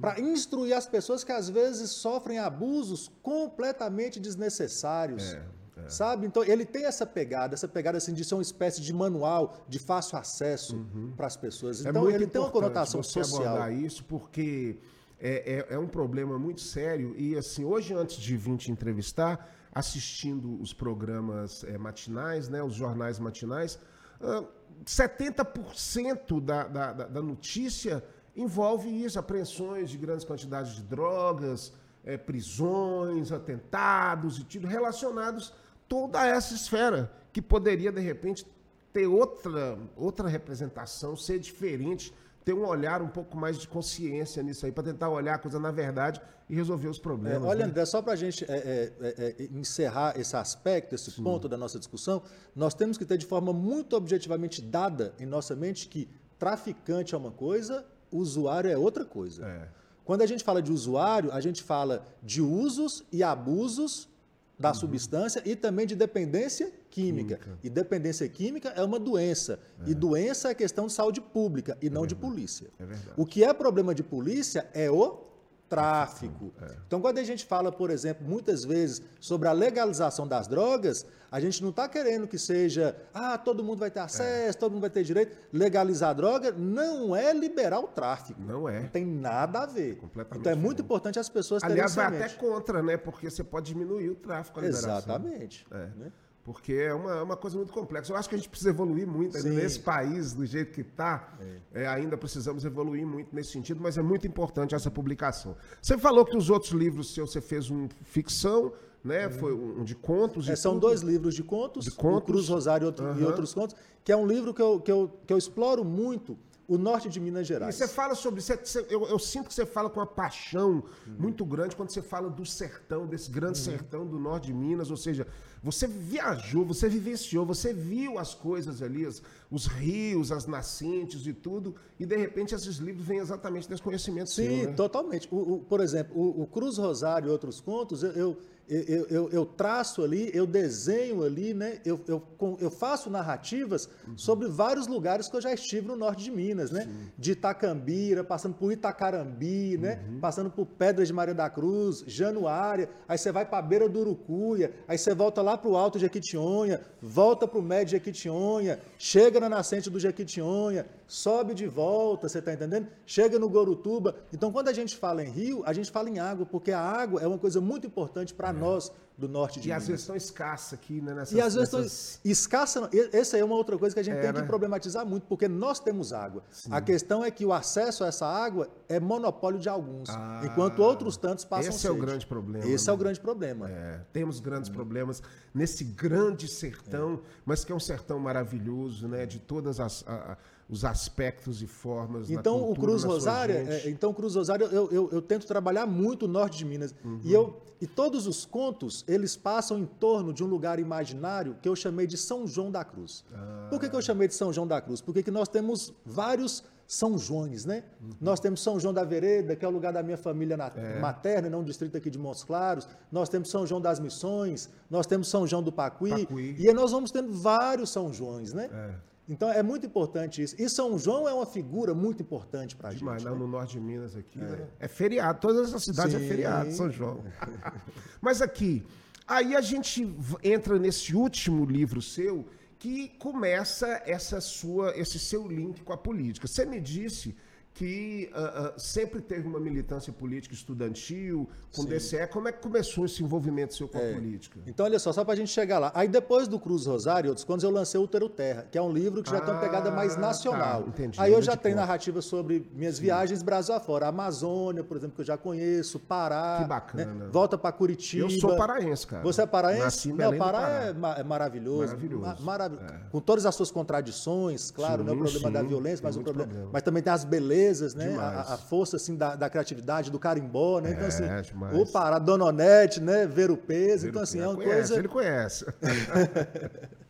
Para instruir as pessoas que às vezes sofrem abusos completamente desnecessários. É, Sabe? Então, ele tem essa pegada, essa pegada assim, de ser uma espécie de manual de fácil acesso para as pessoas. É Então, muito ele tem uma conotação você social. abordar isso porque é, é, é um problema muito sério e assim hoje antes de vir te entrevistar assistindo os programas é, matinais né os jornais matinais ah, 70% da, da, da- notícia envolve isso apreensões de grandes quantidades de drogas é, prisões atentados e tudo relacionados toda essa esfera que poderia de repente ter outra, outra representação, ser diferente, ter um olhar um pouco mais de consciência nisso aí, para tentar olhar a coisa na verdade e resolver os É, problemas. olha, né? André, só para a gente é, é, é, é, encerrar esse aspecto, esse ponto da nossa discussão, nós temos que ter de forma muito objetivamente dada em nossa mente que traficante é uma coisa, usuário é outra coisa. É. Quando a gente fala de usuário, a gente fala de usos e abusos da Uhum. substância e também de dependência química. E dependência química é uma doença. E doença é questão de saúde pública e não de polícia. É verdade. O que é problema de polícia é o tráfico. É. Então, quando a gente fala, por exemplo, muitas vezes sobre a legalização das drogas, a gente não está querendo que seja, ah, todo mundo vai ter acesso, todo mundo vai ter direito. Legalizar a droga não é liberar o tráfico. Não é. Não tem nada a ver. Completamente então, é muito importante as pessoas terem Aliás, vai até contra, né? Porque você pode diminuir o tráfico. Exatamente. É. né? Porque é uma, uma coisa muito complexa. Eu acho que a gente precisa evoluir muito Sim. nesse país, do jeito que está. ainda precisamos evoluir muito nesse sentido, mas é muito importante essa publicação. Você falou que os outros livros seus, você fez um ficção, né? Foi um de contos. É, e são tudo. dois livros de contos, De contos. o Cruz Rosário e, outro- e Aham. outros contos, que é um livro que eu, que eu, que eu exploro muito o norte de Minas E Gerais. você fala sobre. você- eu, eu sinto que você fala com uma paixão muito grande quando você fala do sertão, desse grande sertão do norte de Minas. Ou seja, você viajou, você vivenciou, você viu as coisas ali, as- os rios, as nascentes e tudo, e de repente esses livros vêm exatamente desse conhecimento Sim, seu. Né? totalmente. O, o- por exemplo, o, o Cruz Rosário e outros contos, eu, eu, eu, eu- eu traço ali, eu desenho ali, né? Eu, eu, eu faço narrativas sobre vários lugares que eu já estive no norte de Minas, né? De Itacambira, passando por Itacarambi, né? Passando por Pedras de Maria da Cruz, Januária, aí você vai para a beira do Urucuia, aí você volta lá para o Alto Jequitinhonha, volta para o Médio Jequitinhonha, chega na nascente do Jequitinhonha, sobe de volta, você está entendendo? Chega no Gorutuba. Então, quando a gente fala em rio, a gente fala em água, porque a água é uma coisa muito importante para nós do norte de E às Minas. vezes tão escassa aqui, né? Nessas, E às vezes nessas- tô- escassa. E- Essa é uma outra coisa que a gente É, tem né? que problematizar muito, porque nós temos água. A questão é que o acesso a essa água é monopólio de alguns, Ah, enquanto outros tantos passam esse é o sede. grande problema, Esse né? é o grande problema. É, temos grandes problemas nesse grande sertão, mas que é um sertão maravilhoso, né? De todos os aspectos e formas. Então, o cultura, Cruz na sua Rosário, é, então o Cruz Rosário, eu, eu, eu tento trabalhar muito o norte de Minas. Uhum. E, eu, e todos os contos, eles passam em torno de um lugar imaginário que eu chamei de São João da Cruz. Por que, que eu chamei de São João da Cruz? Porque que nós temos vários São Joões, né? Uhum. Nós temos São João da Vereda, que é o lugar da minha família na- É. materna, não um distrito aqui de Montes Claros. Nós temos São João das Missões, nós temos São João do Pacuí. Pacuí. E aí nós vamos tendo vários São Joões, né? É. Então é muito importante isso. E São João é uma figura muito importante para a gente. Demais, né? no norte de Minas aqui, né? É feriado, todas essas cidades é Sim. feriado, São João. Mas aqui, aí a gente entra nesse último livro seu que começa essa sua, esse seu link com a política. Você me disse que uh, uh, sempre teve uma militância política estudantil, com Sim. DCE. Como é que começou esse envolvimento seu com é. a política? Então, olha só, só para a gente chegar lá. Aí depois do Cruz Rosário, outros quando eu lancei Útero Terra, que é um livro que já ah, tem uma pegada mais ah, nacional. Tá, entendi. Aí eu já tenho narrativa sobre minhas Sim. viagens Brasil afora. A Amazônia, por exemplo, que eu já conheço, Pará. Que bacana. Né? Volta para Curitiba. Eu sou paraense, cara. Você é paraense? Nasci Não, Pará, Pará. É, é, maravilhoso. Maravilhoso. Marav é. Com todas as suas contradições, claro, sim, não é o problema da violência, mas o problema, problema. Mas também tem as belezas, né? A, a, força assim da, da, criatividade, do carimbó, né? Então, assim, demais. o Pará, Dona Onete, né? Ver o peso. Então, assim, é uma conhece, coisa. Ele conhece.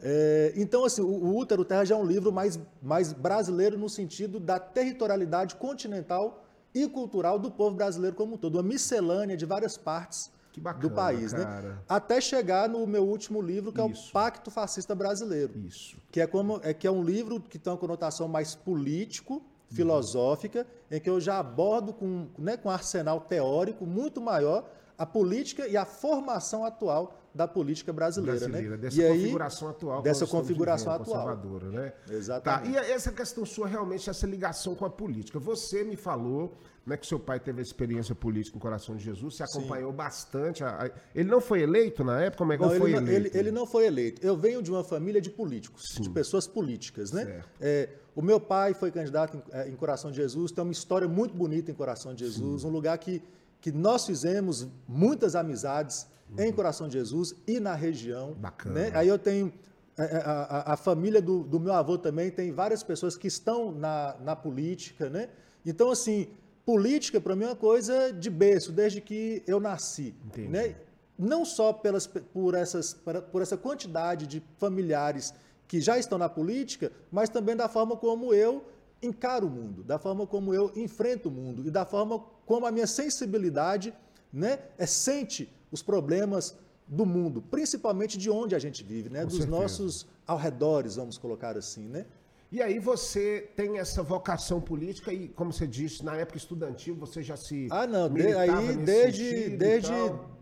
É, então, assim, o, o Útero Terra já é um livro mais, mais brasileiro no sentido da territorialidade continental e cultural do povo brasileiro como um todo. Uma miscelânea de várias partes bacana, do país, né? cara. né? Até chegar no meu último livro, que Isso. é o Pacto Fascista Brasileiro. Isso. Que é como é que é um livro que tem uma conotação mais político, filosófica, uhum. em que eu já abordo com, né, com um arsenal teórico muito maior a política e a formação atual da política brasileira, né? brasileira né? Dessa e configuração aí, atual. Dessa configuração vivendo, atual. Conservadora, né? Exatamente. Tá. E essa questão sua, realmente, essa ligação com a política. Você me falou né, que seu pai teve a experiência política em Coração de Jesus, você acompanhou Sim. bastante. A, a, ele não foi eleito na época? Como é que não, foi ele eleito? Ele, ele, não foi eleito. Eu venho de uma família de políticos, Sim. de pessoas políticas, né? É, o meu pai foi candidato em, é, em, Coração de Jesus, tem uma história muito bonita em Coração de Jesus, Sim. um lugar que, que nós fizemos muitas amizades uhum. em Coração de Jesus e na região. Bacana. Né? Aí eu tenho a, é, é, a, a família do, do, meu avô também tem várias pessoas que estão na, na política, né? Então, assim, política para mim é uma coisa de berço, desde que eu nasci. Entendi. Né? Não só pelas, por, essas, por essa quantidade de familiares que já estão na política, mas também da forma como eu encaro o mundo, da forma como eu enfrento o mundo e da forma como a minha sensibilidade né, é, sente os problemas do mundo, principalmente de onde a gente vive, né, dos certeza. nossos arredores, vamos colocar assim, né? E aí você tem essa vocação política e, como você disse, na época estudantil você já se Ah, não, de, aí desde desde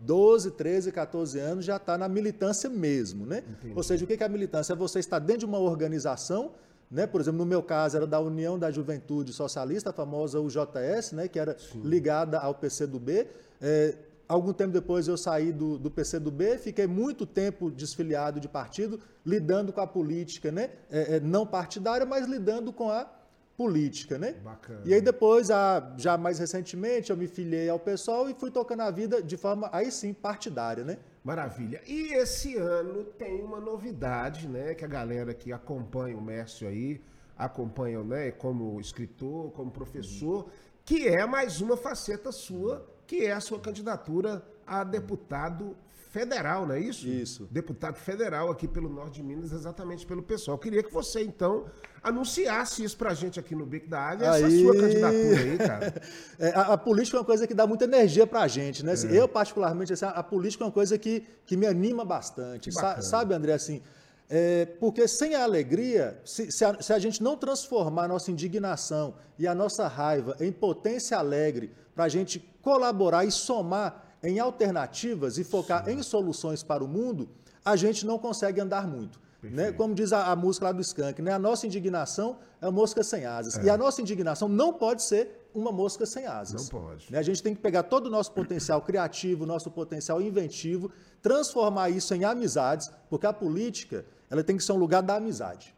12, 13, 14 anos já está na militância mesmo, né? Entendi. Ou seja, o que é a militância? É você estar dentro de uma organização, né? Por exemplo, no meu caso era da União da Juventude Socialista, a famosa UJS, né, que era Sim. ligada ao PCdoB, é, Algum tempo depois eu saí do, do PCdoB, fiquei muito tempo desfiliado de partido, lidando com a política, né? É, é, não partidária, mas lidando com a política, né? Bacana. E aí depois, a, já mais recentemente, eu me filiei ao pessoal e fui tocando a vida de forma, aí sim, partidária, né? Maravilha. E esse ano tem uma novidade, né? Que a galera que acompanha o Mércio aí, acompanha, né? Como escritor, como professor, uhum. que é mais uma faceta sua que é a sua candidatura a deputado federal, não é isso? Isso. Deputado federal aqui pelo Norte de Minas, exatamente pelo pessoal. Eu queria que você, então, anunciasse isso pra gente aqui no Bico da Águia, aí... essa sua candidatura aí, cara. É, a, a, política é uma coisa que dá muita energia pra gente, né? É. Eu, particularmente, assim, a, política é uma coisa que, que me anima bastante. Sa, sabe, André, assim, é, porque sem a alegria, se, se, a, se, a, gente não transformar a nossa indignação e a nossa raiva em potência alegre para a gente colaborar e somar em alternativas e focar Sim. em soluções para o mundo, a gente não consegue andar muito. Né? Como diz a, a, música lá do Skank, né? a nossa indignação é mosca sem asas. É. E a nossa indignação não pode ser uma mosca sem asas. Não pode. Né? A gente tem que pegar todo o nosso potencial criativo, nosso potencial inventivo, transformar isso em amizades, porque a política ela tem que ser um lugar da amizade.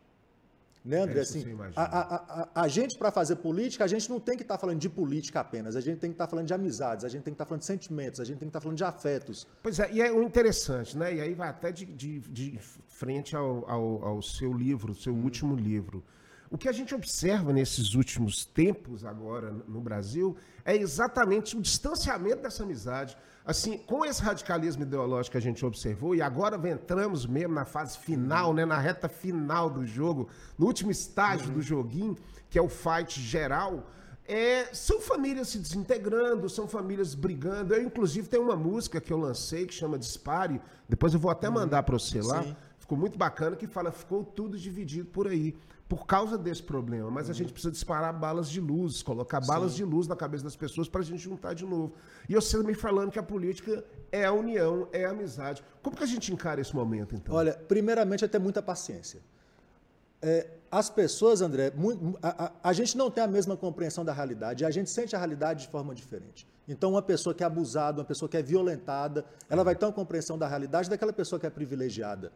Né, André? É assim, a, a, a, a, gente, para fazer política, a gente não tem que estar tá falando de política apenas, a gente tem que estar tá falando de amizades, a gente tem que estar tá falando de sentimentos, a gente tem que estar tá falando de afetos. Pois é, e é o interessante, né? E aí vai até de, de, de frente ao, ao, ao, seu livro, seu hum. último livro. O que a gente observa nesses últimos tempos agora no Brasil é exatamente o distanciamento dessa amizade. Assim, com esse radicalismo ideológico que a gente observou, e agora entramos mesmo na fase final, né, na reta final do jogo, no último estágio uhum. do joguinho, que é o fight geral, é, são famílias se desintegrando, são famílias brigando. Eu, inclusive, tenho uma música que eu lancei que chama Dispare, depois eu vou até mandar para você lá. Sim. Ficou muito bacana, que fala, ficou tudo dividido por aí por causa desse problema. Mas a gente precisa disparar balas de luz, colocar balas Sim. de luz na cabeça das pessoas para a gente juntar de novo. E você me falando que a política é a união, é a amizade. Como que a gente encara esse momento, então? Olha, primeiramente é ter muita paciência. É, as pessoas, André, muito, a, a, a, gente não tem a mesma compreensão da realidade, a gente sente a realidade de forma diferente. Então, uma pessoa que é abusada, uma pessoa que é violentada, ela vai ter uma compreensão da realidade daquela pessoa que é privilegiada.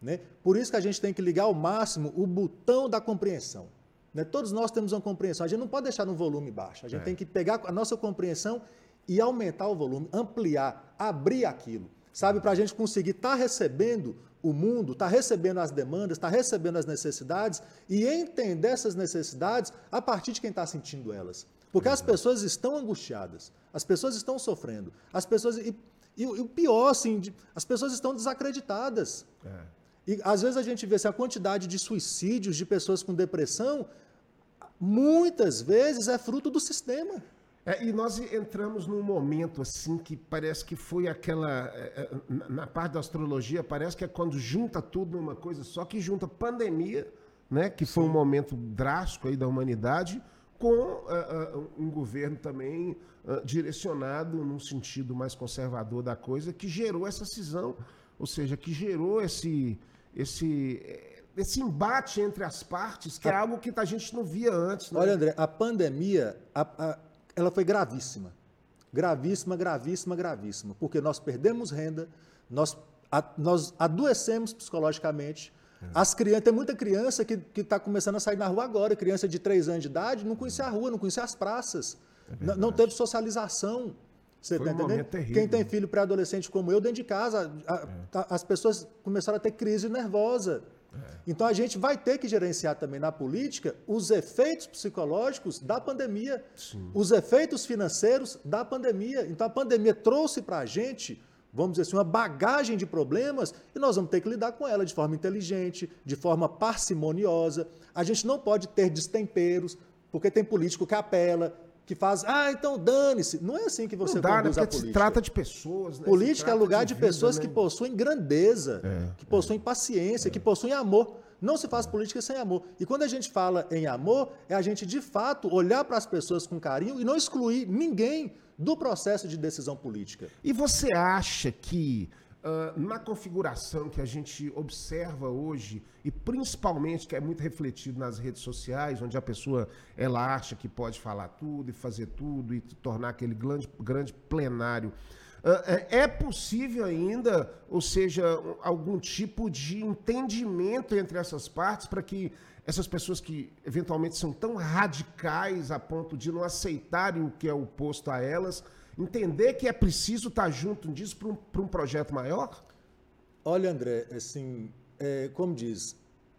Né? Por isso que a gente tem que ligar ao máximo o botão da compreensão. Né? Todos nós temos uma compreensão, a gente não pode deixar no volume baixo, a gente é. tem que pegar a nossa compreensão e aumentar o volume, ampliar, abrir aquilo, sabe? Para a gente conseguir estar tá recebendo o mundo, está recebendo as demandas, está recebendo as necessidades e entender essas necessidades a partir de quem está sentindo elas. Porque as pessoas estão angustiadas, as pessoas estão sofrendo, as pessoas. E, e, e o pior, assim, de, as pessoas estão desacreditadas. É. E às vezes a gente vê assim, a quantidade de suicídios de pessoas com depressão, muitas vezes é fruto do sistema. É, e nós entramos num momento assim que parece que foi aquela. É, é, na parte da astrologia, parece que é quando junta tudo numa coisa só, que junta pandemia, né, que foi um momento drástico aí da humanidade, com uh, uh, um governo também uh, direcionado num sentido mais conservador da coisa, que gerou essa cisão, ou seja, que gerou esse, esse, esse embate entre as partes, que é algo que a gente não via antes. Né? Olha, André, a pandemia, a, a ela foi gravíssima. Gravíssima, gravíssima, gravíssima. Porque nós perdemos renda, nós, a, nós adoecemos psicologicamente. É. As crianças, tem muita criança que está começando a sair na rua agora, criança de 3 anos de idade, não conhecia a rua, não conhecia as praças. É não teve socialização. Você está um entendendo? Quem tem filho pré-adolescente como eu, dentro de casa, a, é. a, as pessoas começaram a ter crise nervosa. É. Então a gente vai ter que gerenciar também na política os efeitos psicológicos da pandemia, Sim. os efeitos financeiros da pandemia. Então a pandemia trouxe para a gente, vamos dizer assim, uma bagagem de problemas e nós vamos ter que lidar com ela de forma inteligente, de forma parcimoniosa. A gente não pode ter destemperos, porque tem político que apela, que faz, ah, então dane-se. Não é assim que você não dá, conduz né? a política. Se trata de pessoas. Né? Política é lugar de, de vida, pessoas né? que possuem grandeza, é, que possuem é, paciência, é. que possuem amor. Não se faz política sem amor. E quando a gente fala em amor, é a gente de fato olhar para as pessoas com carinho e não excluir ninguém do processo de decisão política. E você acha que uh, na configuração que a gente observa hoje, e principalmente que é muito refletido nas redes sociais, onde a pessoa ela acha que pode falar tudo e fazer tudo e tornar aquele grande, grande plenário. Uh, é possível ainda, ou seja, algum tipo de entendimento entre essas partes para que essas pessoas que eventualmente são tão radicais a ponto de não aceitarem o que é oposto a elas, entender que é preciso estar junto disso para um, um projeto maior? Olha, André, assim, é, como diz,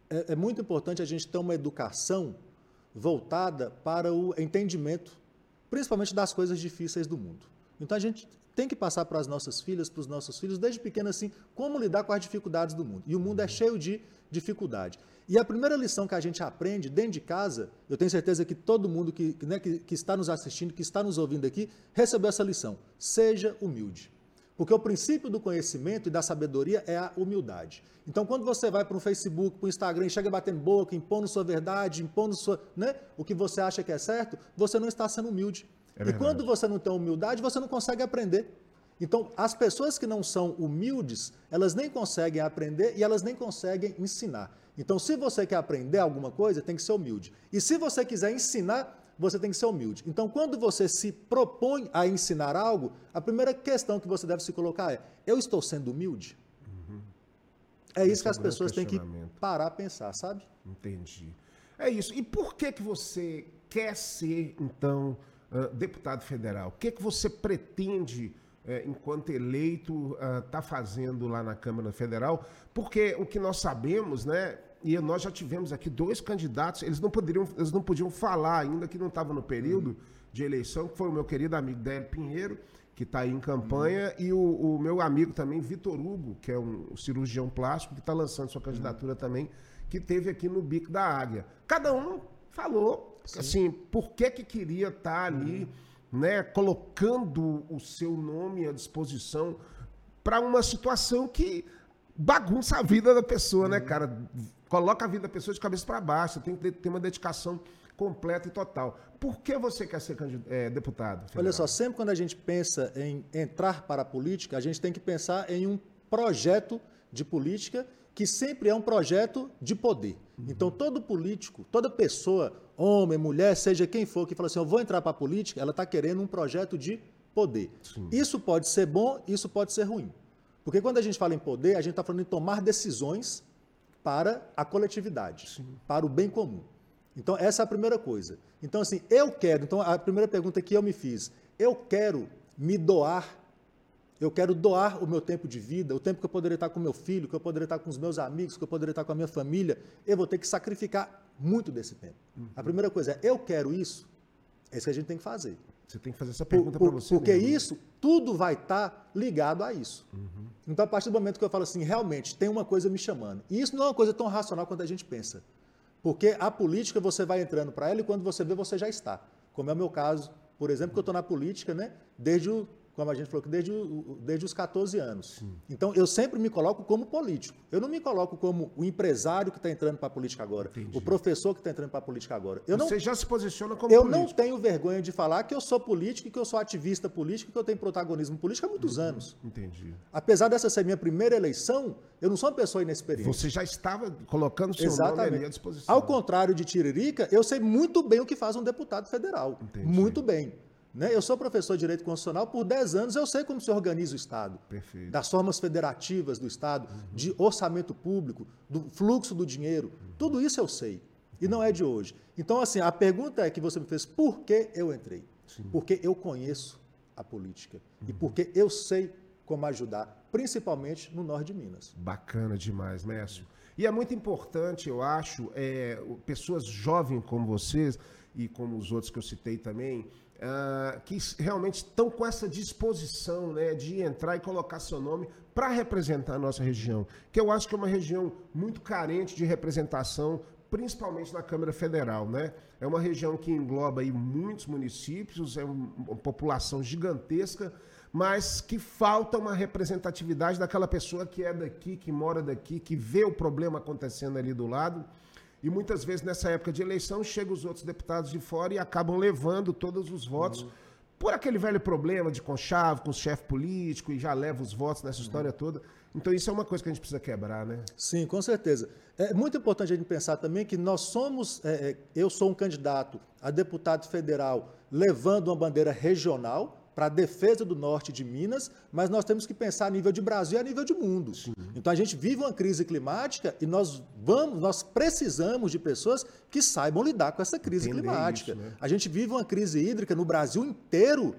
é, é, muito importante a gente ter uma educação voltada para o entendimento, principalmente das coisas difíceis do mundo. Então a gente tem que passar para as nossas filhas, para os nossos filhos, desde pequeno assim, como lidar com as dificuldades do mundo. E o mundo é cheio de dificuldade. E a primeira lição que a gente aprende dentro de casa, eu tenho certeza que todo mundo que, né, que, que está nos assistindo, que está nos ouvindo aqui, recebeu essa lição. Seja humilde. Porque o princípio do conhecimento e da sabedoria é a humildade. Então, quando você vai para o Facebook, para o Instagram e chega batendo boca, impondo sua verdade, impondo sua, né, o que você acha que é certo, você não está sendo humilde. É e quando você não tem humildade, você não consegue aprender. Então, as pessoas que não são humildes, elas nem conseguem aprender e elas nem conseguem ensinar. Então, se você quer aprender alguma coisa, tem que ser humilde. E se você quiser ensinar, você tem que ser humilde. Então, quando você se propõe a ensinar algo, a primeira questão que você deve se colocar é: eu estou sendo humilde? Uhum. É isso que as pessoas têm que parar a pensar, sabe? Entendi. É isso. E por que que você quer ser, então, uh, deputado federal? O que que você pretende uh, enquanto eleito, estar uh, fazendo lá na Câmara Federal, porque o que nós sabemos, né, e nós já tivemos aqui dois candidatos, eles não poderiam, eles não podiam falar ainda que não estava no período uhum. de eleição, que foi o meu querido amigo Délio Pinheiro, que está aí em campanha, uhum. e o, o, meu amigo também, Vitor Hugo, que é um cirurgião plástico, que está lançando sua candidatura uhum. também, que teve aqui no Bico da Águia. Cada um falou, Sim. assim, por que que queria estar tá ali, né, colocando o seu nome à disposição para uma situação que bagunça a vida da pessoa, né, cara? Coloca a vida da pessoa de cabeça para baixo, tem que ter uma dedicação completa e total. Por que você quer ser é, deputado? Federal? Olha só, sempre quando a gente pensa em entrar para a política, a gente tem que pensar em um projeto de política que sempre é um projeto de poder. Então, todo político, toda pessoa, homem, mulher, seja quem for, que fala assim, eu vou entrar para a política, ela está querendo um projeto de poder. Sim. Isso pode ser bom, isso pode ser ruim. Porque quando a gente fala em poder, a gente está falando em tomar decisões para a coletividade, Sim. para o bem comum. Então, essa é a primeira coisa. Então, assim, eu quero. Então, a primeira pergunta que eu me fiz: eu quero me doar eu quero doar o meu tempo de vida, o tempo que eu poderia estar com meu filho, que eu poderia estar com os meus amigos, que eu poderia estar com a minha família. Eu vou ter que sacrificar muito desse tempo. Uhum. A primeira coisa é, eu quero isso? É isso que a gente tem que fazer. Você tem que fazer essa pergunta para você. Porque mesmo. isso, tudo vai estar ligado a isso. Uhum. Então, a partir do momento que eu falo assim, realmente, tem uma coisa me chamando. E isso não é uma coisa tão racional quanto a gente pensa. Porque a política, você vai entrando para ela e quando você vê, você já está. Como é o meu caso, por exemplo, que eu estou na política né, desde o como a gente falou, desde, desde os 14 anos. Sim. Então, eu sempre me coloco como político. Eu não me coloco como o empresário que está entrando para a política agora, Entendi. o professor que está entrando para a política agora. Eu Você não, já se posiciona como eu político. Eu não tenho vergonha de falar que eu sou político, que eu sou ativista político, que eu tenho protagonismo político há muitos uhum. anos. Entendi. Apesar dessa ser minha primeira eleição, eu não sou uma pessoa inexperiente. Você já estava colocando seu Exatamente. nome ali à disposição. Ao contrário de Tiririca, eu sei muito bem o que faz um deputado federal. Entendi. Muito bem. Né? Eu sou professor de Direito Constitucional, por 10 anos eu sei como se organiza o Estado. Perfeito. Das formas federativas do Estado, uhum. de orçamento público, do fluxo do dinheiro. Uhum. Tudo isso eu sei. E não é de hoje. Então, assim, a pergunta é que você me fez, por que eu entrei? Sim. Porque eu conheço a política. Uhum. E porque eu sei como ajudar, principalmente no norte de Minas. Bacana demais, Mércio. E é muito importante, eu acho, é, pessoas jovens como vocês e como os outros que eu citei também, uh, que realmente estão com essa disposição né, de entrar e colocar seu nome para representar a nossa região, que eu acho que é uma região muito carente de representação, principalmente na Câmara Federal. Né? É uma região que engloba aí muitos municípios, é uma população gigantesca, mas que falta uma representatividade daquela pessoa que é daqui, que mora daqui, que vê o problema acontecendo ali do lado e muitas vezes nessa época de eleição chegam os outros deputados de fora e acabam levando todos os votos uhum. por aquele velho problema de conchavo com o chefe político e já leva os votos nessa uhum. história toda. Então isso é uma coisa que a gente precisa quebrar, né? Sim, com certeza. É muito importante a gente pensar também que nós somos, é, é eu sou um candidato a deputado federal levando uma bandeira regional, para a defesa do norte de Minas, mas nós temos que pensar a nível de Brasil e a nível de mundo. Sim. Então a gente vive uma crise climática e nós vamos, nós precisamos de pessoas que saibam lidar com essa crise Entender climática. Isso, né? A gente vive uma crise hídrica no Brasil inteiro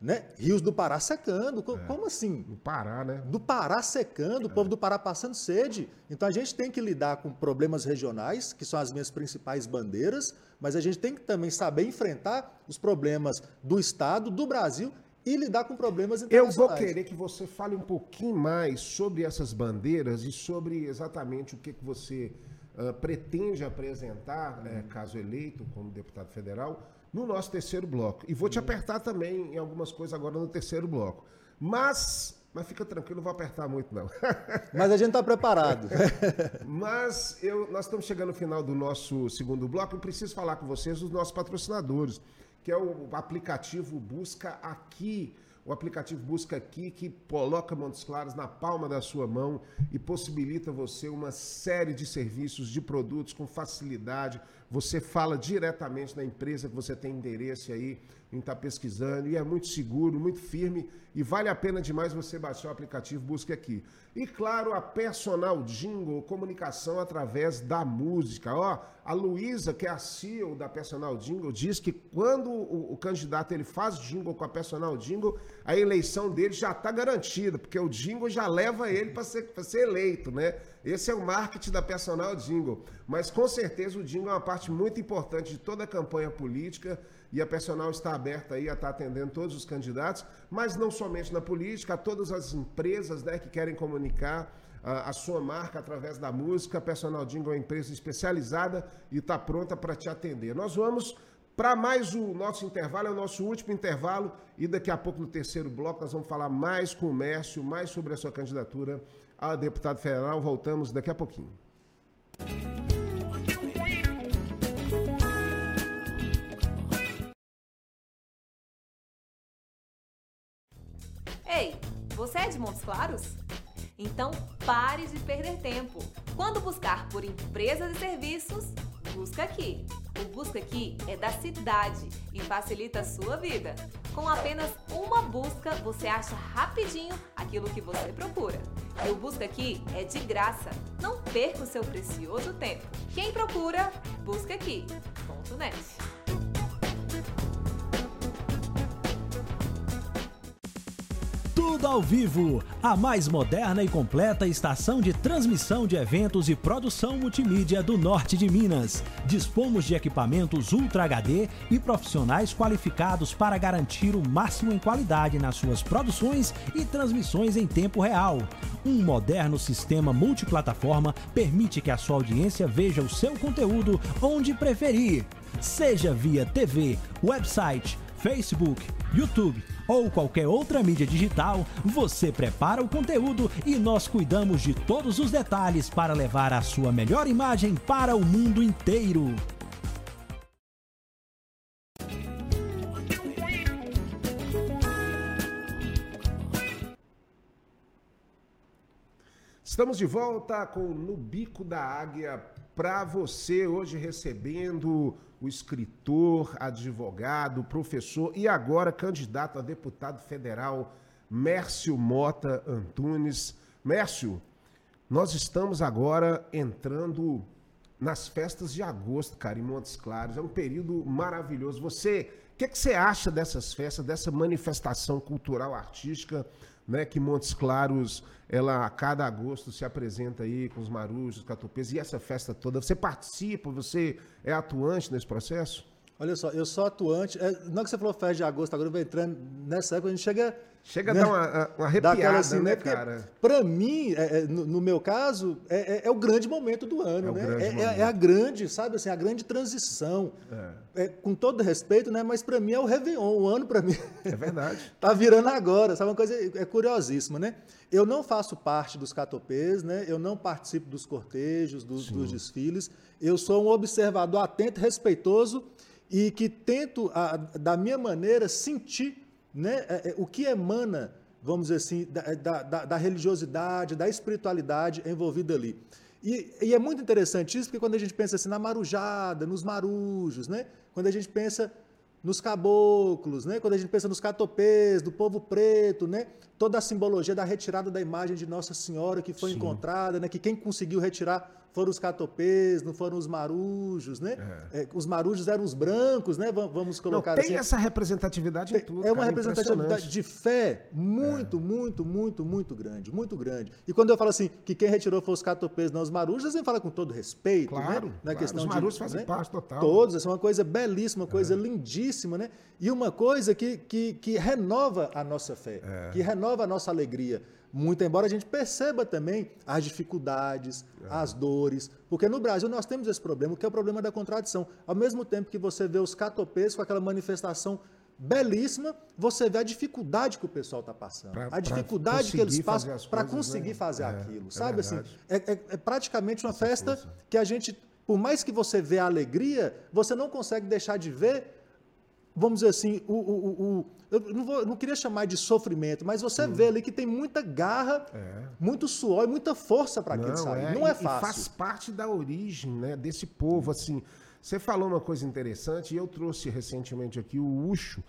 né? Rios do Pará secando. É. Como assim? Do Pará, né? Do Pará secando, o povo do Pará passando sede. Então a gente tem que lidar com problemas regionais, que são as minhas principais bandeiras, mas a gente tem que também saber enfrentar os problemas do Estado, do Brasil e lidar com problemas internacionais. Eu vou querer que você fale um pouquinho mais sobre essas bandeiras e sobre exatamente o que, que você uh, pretende apresentar, né, caso eleito como deputado federal, no nosso terceiro bloco. E vou te apertar também em algumas coisas agora no terceiro bloco. Mas mas fica tranquilo, não vou apertar muito, não. Mas a gente está preparado. Mas eu, nós estamos chegando no final do nosso segundo bloco. Eu preciso falar com vocês dos nossos patrocinadores, que é o aplicativo Busca Aqui o aplicativo Busca Aqui, que coloca Montes Claros na palma da sua mão e possibilita você uma série de serviços, de produtos com facilidade. Você fala diretamente na empresa que você tem interesse aí em estar tá pesquisando e é muito seguro, muito firme e vale a pena demais você baixar o aplicativo Busque Aqui. E claro, a Personal Jingle, comunicação através da música. Ó, a Luísa, que é a CEO da Personal Jingle, diz que quando o, o candidato ele faz jingle com a Personal Jingle, a eleição dele já está garantida, porque o jingle já leva ele para ser, ser eleito, né? Esse é o marketing da Personal Jingle. Mas com certeza o jingle é uma parte muito importante de toda a campanha política e a Personal está aberta aí a estar atendendo todos os candidatos, mas não somente na política, a todas as empresas né, que querem comunicar a, a sua marca através da música. A Personal Jingle é uma empresa especializada e está pronta para te atender. Nós vamos para mais o nosso intervalo, é o nosso último intervalo, e daqui a pouco no terceiro bloco nós vamos falar mais com o Mércio, mais sobre a sua candidatura a deputado federal. Voltamos daqui a pouquinho. Você é de Montes Claros? Então pare de perder tempo. Quando buscar por empresas e serviços, busca aqui. O Busca Aqui é da cidade e facilita a sua vida. Com apenas uma busca, você acha rapidinho aquilo que você procura. E o Busca Aqui é de graça. Não perca o seu precioso tempo. Quem procura, busca aqui. Tudo ao vivo, a mais moderna e completa estação de transmissão de eventos e produção multimídia do norte de Minas. Dispomos de equipamentos Ultra HD e profissionais qualificados para garantir o máximo em qualidade nas suas produções e transmissões em tempo real. Um moderno sistema multiplataforma permite que a sua audiência veja o seu conteúdo onde preferir, seja via TV, website, Facebook, YouTube ou qualquer outra mídia digital, você prepara o conteúdo e nós cuidamos de todos os detalhes para levar a sua melhor imagem para o mundo inteiro. Estamos de volta com No Bico da Águia para você, hoje recebendo o escritor, advogado, professor e agora candidato a deputado federal, Mércio Mota Antunes. Mércio, nós estamos agora entrando nas festas de agosto, cara, em Montes Claros. É um período maravilhoso. Você, o que, é que você acha dessas festas, dessa manifestação cultural artística, né, que Montes Claros, ela a cada agosto se apresenta aí com os marujos, catupês e essa festa toda. Você participa, você é atuante nesse processo? Olha só, eu sou atuante. É, não que você falou festa de agosto, agora vai entrando nessa época, a gente chega. Chega né, a dar uma, uma arrepiada, assim, né, né cara? Para mim, é, é, no, no, meu caso, é, é, é, o grande momento do ano, né? É, a grande, sabe assim, a grande transição. com todo respeito, né? Mas para mim é o Réveillon, o ano para mim. É verdade. tá virando agora, sabe? Uma coisa é curiosíssima, né? Eu não faço parte dos catopês, né? Eu não participo dos cortejos, dos, dos desfiles. Eu sou um observador atento, respeitoso e que tento, a, da minha maneira, sentir né, é, é, o que emana, vamos dizer assim, da, é, da, da, religiosidade, da espiritualidade envolvida ali. E, e, é muito interessante isso, porque quando a gente pensa assim na marujada, nos marujos, né? quando a gente pensa nos caboclos, né? quando a gente pensa nos catopês, do povo preto, né? toda a simbologia da retirada da imagem de Nossa Senhora que foi Sim. encontrada, né? que quem conseguiu retirar foram os catopês, não foram os marujos, né? É. É, os marujos eram os brancos, né? Vamos colocar não, tem assim. essa representatividade em tudo. É uma cara, representatividade de fé muito, é. muito, muito, muito grande, muito grande. E quando eu falo assim, que quem retirou foi os catopês, não os marujos, a gente fala com todo respeito, claro, né? Na claro. questão os marujos de, fazem né? parte total. Todos, essa é uma coisa belíssima, uma coisa é. lindíssima, né? E uma coisa que, que, que renova a nossa fé, é. que renova a nossa alegria. Muito embora a gente perceba também as dificuldades, as dores, porque no Brasil nós temos esse problema, que é o problema da contradição. Ao mesmo tempo que você vê os catopês com aquela manifestação belíssima, você vê a dificuldade que o pessoal está passando, pra, a dificuldade que eles passam para conseguir né? fazer é, aquilo, é sabe assim? É, é, é, praticamente uma Essa festa coisa. que a gente, por mais que você vê a alegria, você não consegue deixar de ver vamos dizer assim, o, o, o eu não, vou, não, queria chamar de sofrimento, mas você hum. vê ali que tem muita garra, é. muito suor e muita força para aquele sair. É, não é fácil. E faz parte da origem né, desse povo. Assim, você falou uma coisa interessante, e eu trouxe recentemente aqui o Ucho,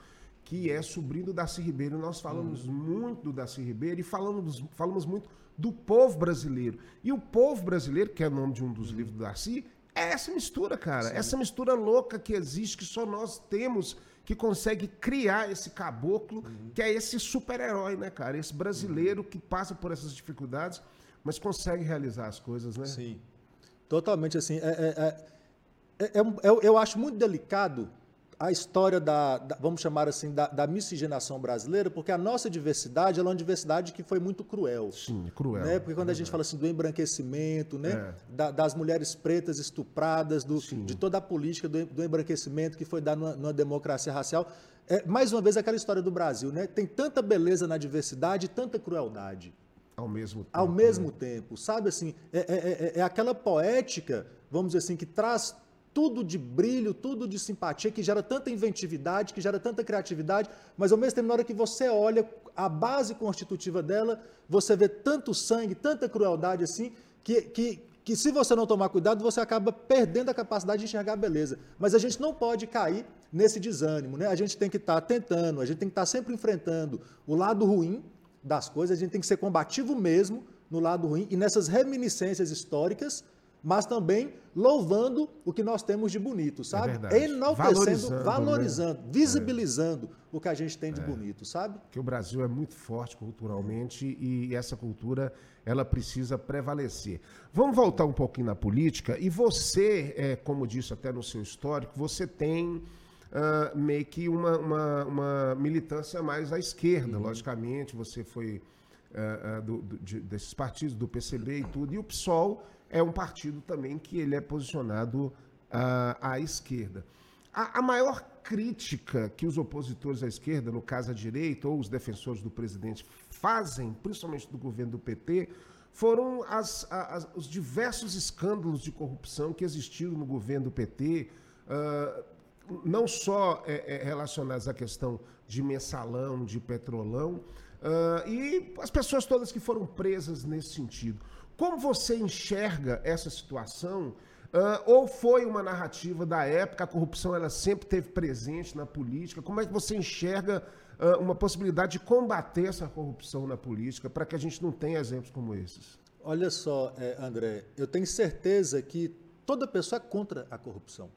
que é sobrinho do Darcy Ribeiro. Nós falamos hum. muito do Darcy Ribeiro e falamos, falamos muito do povo brasileiro. E o povo brasileiro, que é o nome de um dos hum. livros do Darcy, é essa mistura, cara. Sim. Essa mistura louca que existe, que só nós temos que consegue criar esse caboclo, uhum. que é esse super-herói, né, cara? Esse brasileiro uhum. que passa por essas dificuldades, mas consegue realizar as coisas, né? Sim. Totalmente assim. É, é, é, é, é eu acho muito delicado a história da, da, vamos chamar assim, da, da, miscigenação brasileira, porque a nossa diversidade é uma diversidade que foi muito cruel. Sim, cruel. Né? Porque quando é a gente fala assim do embranquecimento, né? É. Da, das mulheres pretas estupradas, do, de toda a política do, do embranquecimento que foi dada numa, numa democracia racial, é, mais uma vez aquela história do Brasil, né? Tem tanta beleza na diversidade e tanta crueldade. Ao mesmo tempo. Ao mesmo né? tempo, sabe assim, é, é, é, é aquela poética, vamos dizer assim, que traz tudo de brilho, tudo de simpatia, que gera tanta inventividade, que gera tanta criatividade, mas ao mesmo tempo, na hora que você olha a base constitutiva dela, você vê tanto sangue, tanta crueldade assim, que, que, que se você não tomar cuidado, você acaba perdendo a capacidade de enxergar a beleza. Mas a gente não pode cair nesse desânimo, né? A gente tem que estar tá tentando, a gente tem que estar tá sempre enfrentando o lado ruim das coisas, a gente tem que ser combativo mesmo no lado ruim e nessas reminiscências históricas mas também louvando o que nós temos de bonito, sabe? É Enaltecendo, valorizando, valorizando né? visibilizando é. o que a gente tem de é. bonito, sabe? Que o Brasil é muito forte culturalmente e essa cultura ela precisa prevalecer. Vamos voltar um pouquinho na política e você, é, como disse até no seu histórico, você tem uh, meio que uma, uma, uma, militância mais à esquerda, uhum. logicamente. Você foi uh, uh, do, do, de, desses partidos, do PCB e tudo, e o PSOL é um partido também que ele é posicionado uh, à esquerda. A, a, maior crítica que os opositores à esquerda, no caso a direita, ou os defensores do presidente, fazem, principalmente do governo do PT, foram as, as, os diversos escândalos de corrupção que existiram no governo do PT, uh, ah, não só é, é, relacionados à questão de mensalão, de petrolão, uh, e as pessoas todas que foram presas nesse sentido. Como você enxerga essa situação? Uh, ou foi uma narrativa da época, a corrupção ela sempre teve presente na política? Como é que você enxerga uh, uma possibilidade de combater essa corrupção na política para que a gente não tenha exemplos como esses? Olha só, é, André, eu tenho certeza que toda pessoa é contra a corrupção.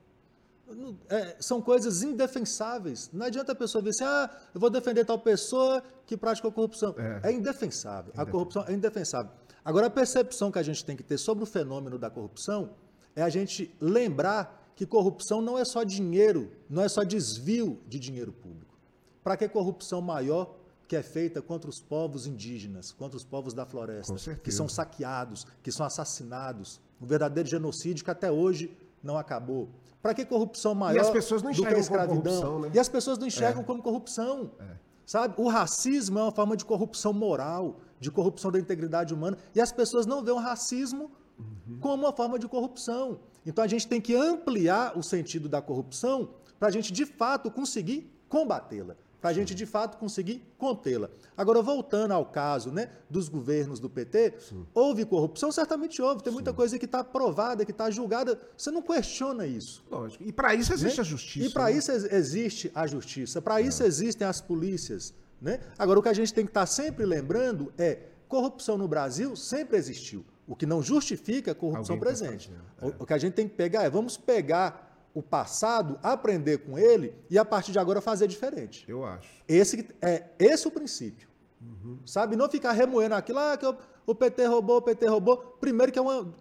É, são coisas indefensáveis. Não adianta a pessoa dizer assim, ah, eu vou defender tal pessoa que pratica corrupção. É, é indefensável. A corrupção é indefensável. Agora, a percepção que a gente tem que ter sobre o fenômeno da corrupção é a gente lembrar que corrupção não é só dinheiro, não é só desvio de dinheiro público. Para que corrupção maior que é feita contra os povos indígenas, contra os povos da floresta, que são saqueados, que são assassinados, um verdadeiro genocídio que até hoje não acabou. Para que corrupção maior e as pessoas não do que a escravidão? Né? E as pessoas não enxergam é. como corrupção. É. Sabe? O racismo é uma forma de corrupção moral de corrupção da integridade humana, e as pessoas não veem o racismo uhum. como uma forma de corrupção. Então a gente tem que ampliar o sentido da corrupção para a gente de fato conseguir combatê-la, para a gente de fato conseguir contê-la. Agora, voltando ao caso né, dos governos do PT, Sim. houve corrupção? Certamente houve. Tem muita Sim. coisa que está aprovada, que está julgada. Você não questiona isso. Lógico. E para isso existe né? a justiça. E para né? isso existe a justiça. Para é. isso existem as polícias. Né? Agora, o que a gente tem que estar tá sempre lembrando é corrupção no Brasil sempre existiu. O que não justifica a corrupção Alguém presente. Tá é. O que a gente tem que pegar é, vamos pegar o passado, aprender com ele e a partir de agora fazer diferente. Eu acho. Esse é esse o princípio. Uhum. Sabe? Não ficar remoendo aquilo, ah, que o PT roubou, o PT roubou. Primeiro que é uma,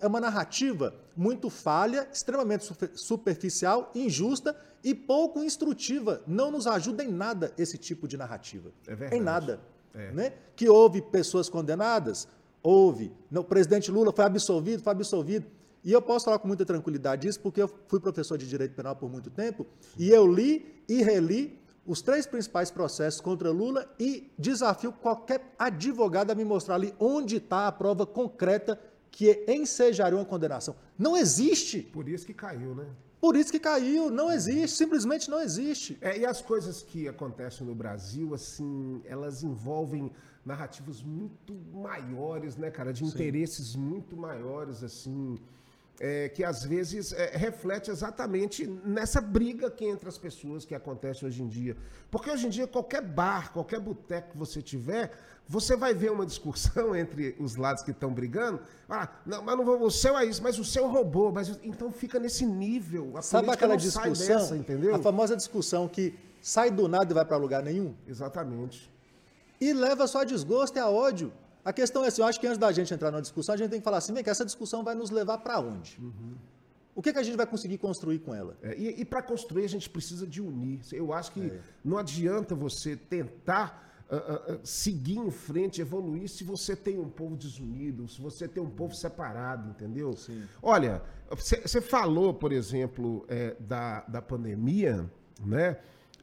é uma narrativa muito falha, extremamente superficial, injusta e pouco instrutiva. Não nos ajuda em nada esse tipo de narrativa. É verdade. Em nada. É. Né? Que houve pessoas condenadas? Houve. O presidente Lula foi absolvido? Foi absolvido. E eu posso falar com muita tranquilidade isso, porque eu fui professor de direito penal por muito tempo, e eu li e reli os três principais processos contra Lula e desafio qualquer advogado a me mostrar ali onde está a prova concreta que ensejaria uma condenação. Não existe. Por isso que caiu, né? Por isso que caiu, não existe, simplesmente não existe. É, e as coisas que acontecem no Brasil, assim, elas envolvem narrativas muito maiores, né, cara, de Sim. interesses muito maiores, assim, é, que às vezes é, reflete exatamente nessa briga que entre as pessoas que acontece hoje em dia. Porque hoje em dia, qualquer bar, qualquer boteco que você tiver, você vai ver uma discussão entre os lados que estão brigando. Ah, não, mas não vou, o seu é isso, mas o seu roubou. Mas, então fica nesse nível. A Sabe aquela discussão? Dessa, entendeu? A famosa discussão que sai do nada e vai para lugar nenhum? Exatamente. E leva só a desgosto e a ódio. A questão é assim, eu acho que antes da gente entrar na discussão, a gente tem que falar assim, vem que essa discussão vai nos levar para onde? Uhum. O que, que a gente vai conseguir construir com ela? É, e, e para construir a gente precisa de unir. Eu acho que é. não adianta você tentar uh, uh, seguir em frente, evoluir, se você tem um povo desunido, se você tem um povo separado, entendeu? Sim. Olha, você falou, por exemplo, é, da, da pandemia, né?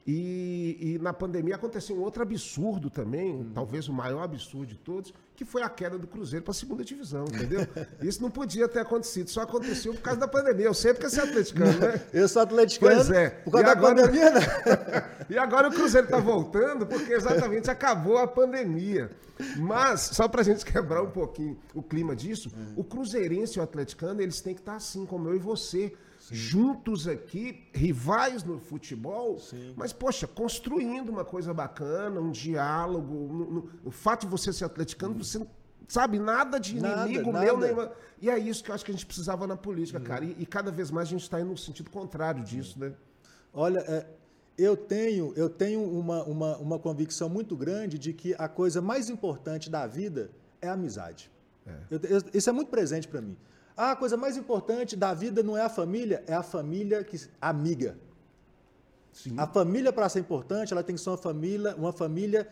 E, e, na pandemia aconteceu um outro absurdo também, hum. talvez o maior absurdo de todos, que foi a queda do Cruzeiro para a segunda divisão, entendeu? Isso não podia ter acontecido, só aconteceu por causa da pandemia. Eu sei porque você é atleticano, né? Eu sou atleticano. Pois é. Por causa e da agora... pandemia, né? e agora o Cruzeiro está voltando porque exatamente acabou a pandemia. Mas, só para a gente quebrar um pouquinho o clima disso, hum. o Cruzeirense e o atleticano, eles têm que estar tá assim como eu e você Sim. juntos aqui, rivais no futebol, Sim. mas, poxa, construindo uma coisa bacana, um diálogo. No, no, o fato de você ser atleticano, você não sabe nada de nada, inimigo nada. meu. Nem... E é isso que eu acho que a gente precisava na política, hum. cara. E, e, cada vez mais a gente está indo no sentido contrário disso, né? Olha, é, eu tenho, eu tenho uma, uma, uma convicção muito grande de que a coisa mais importante da vida é a amizade. É. Eu, eu, isso é muito presente para mim. Ah, a coisa mais importante da vida não é a família, é a família que amiga. Sim. A família, para ser importante, ela tem que ser uma família, uma família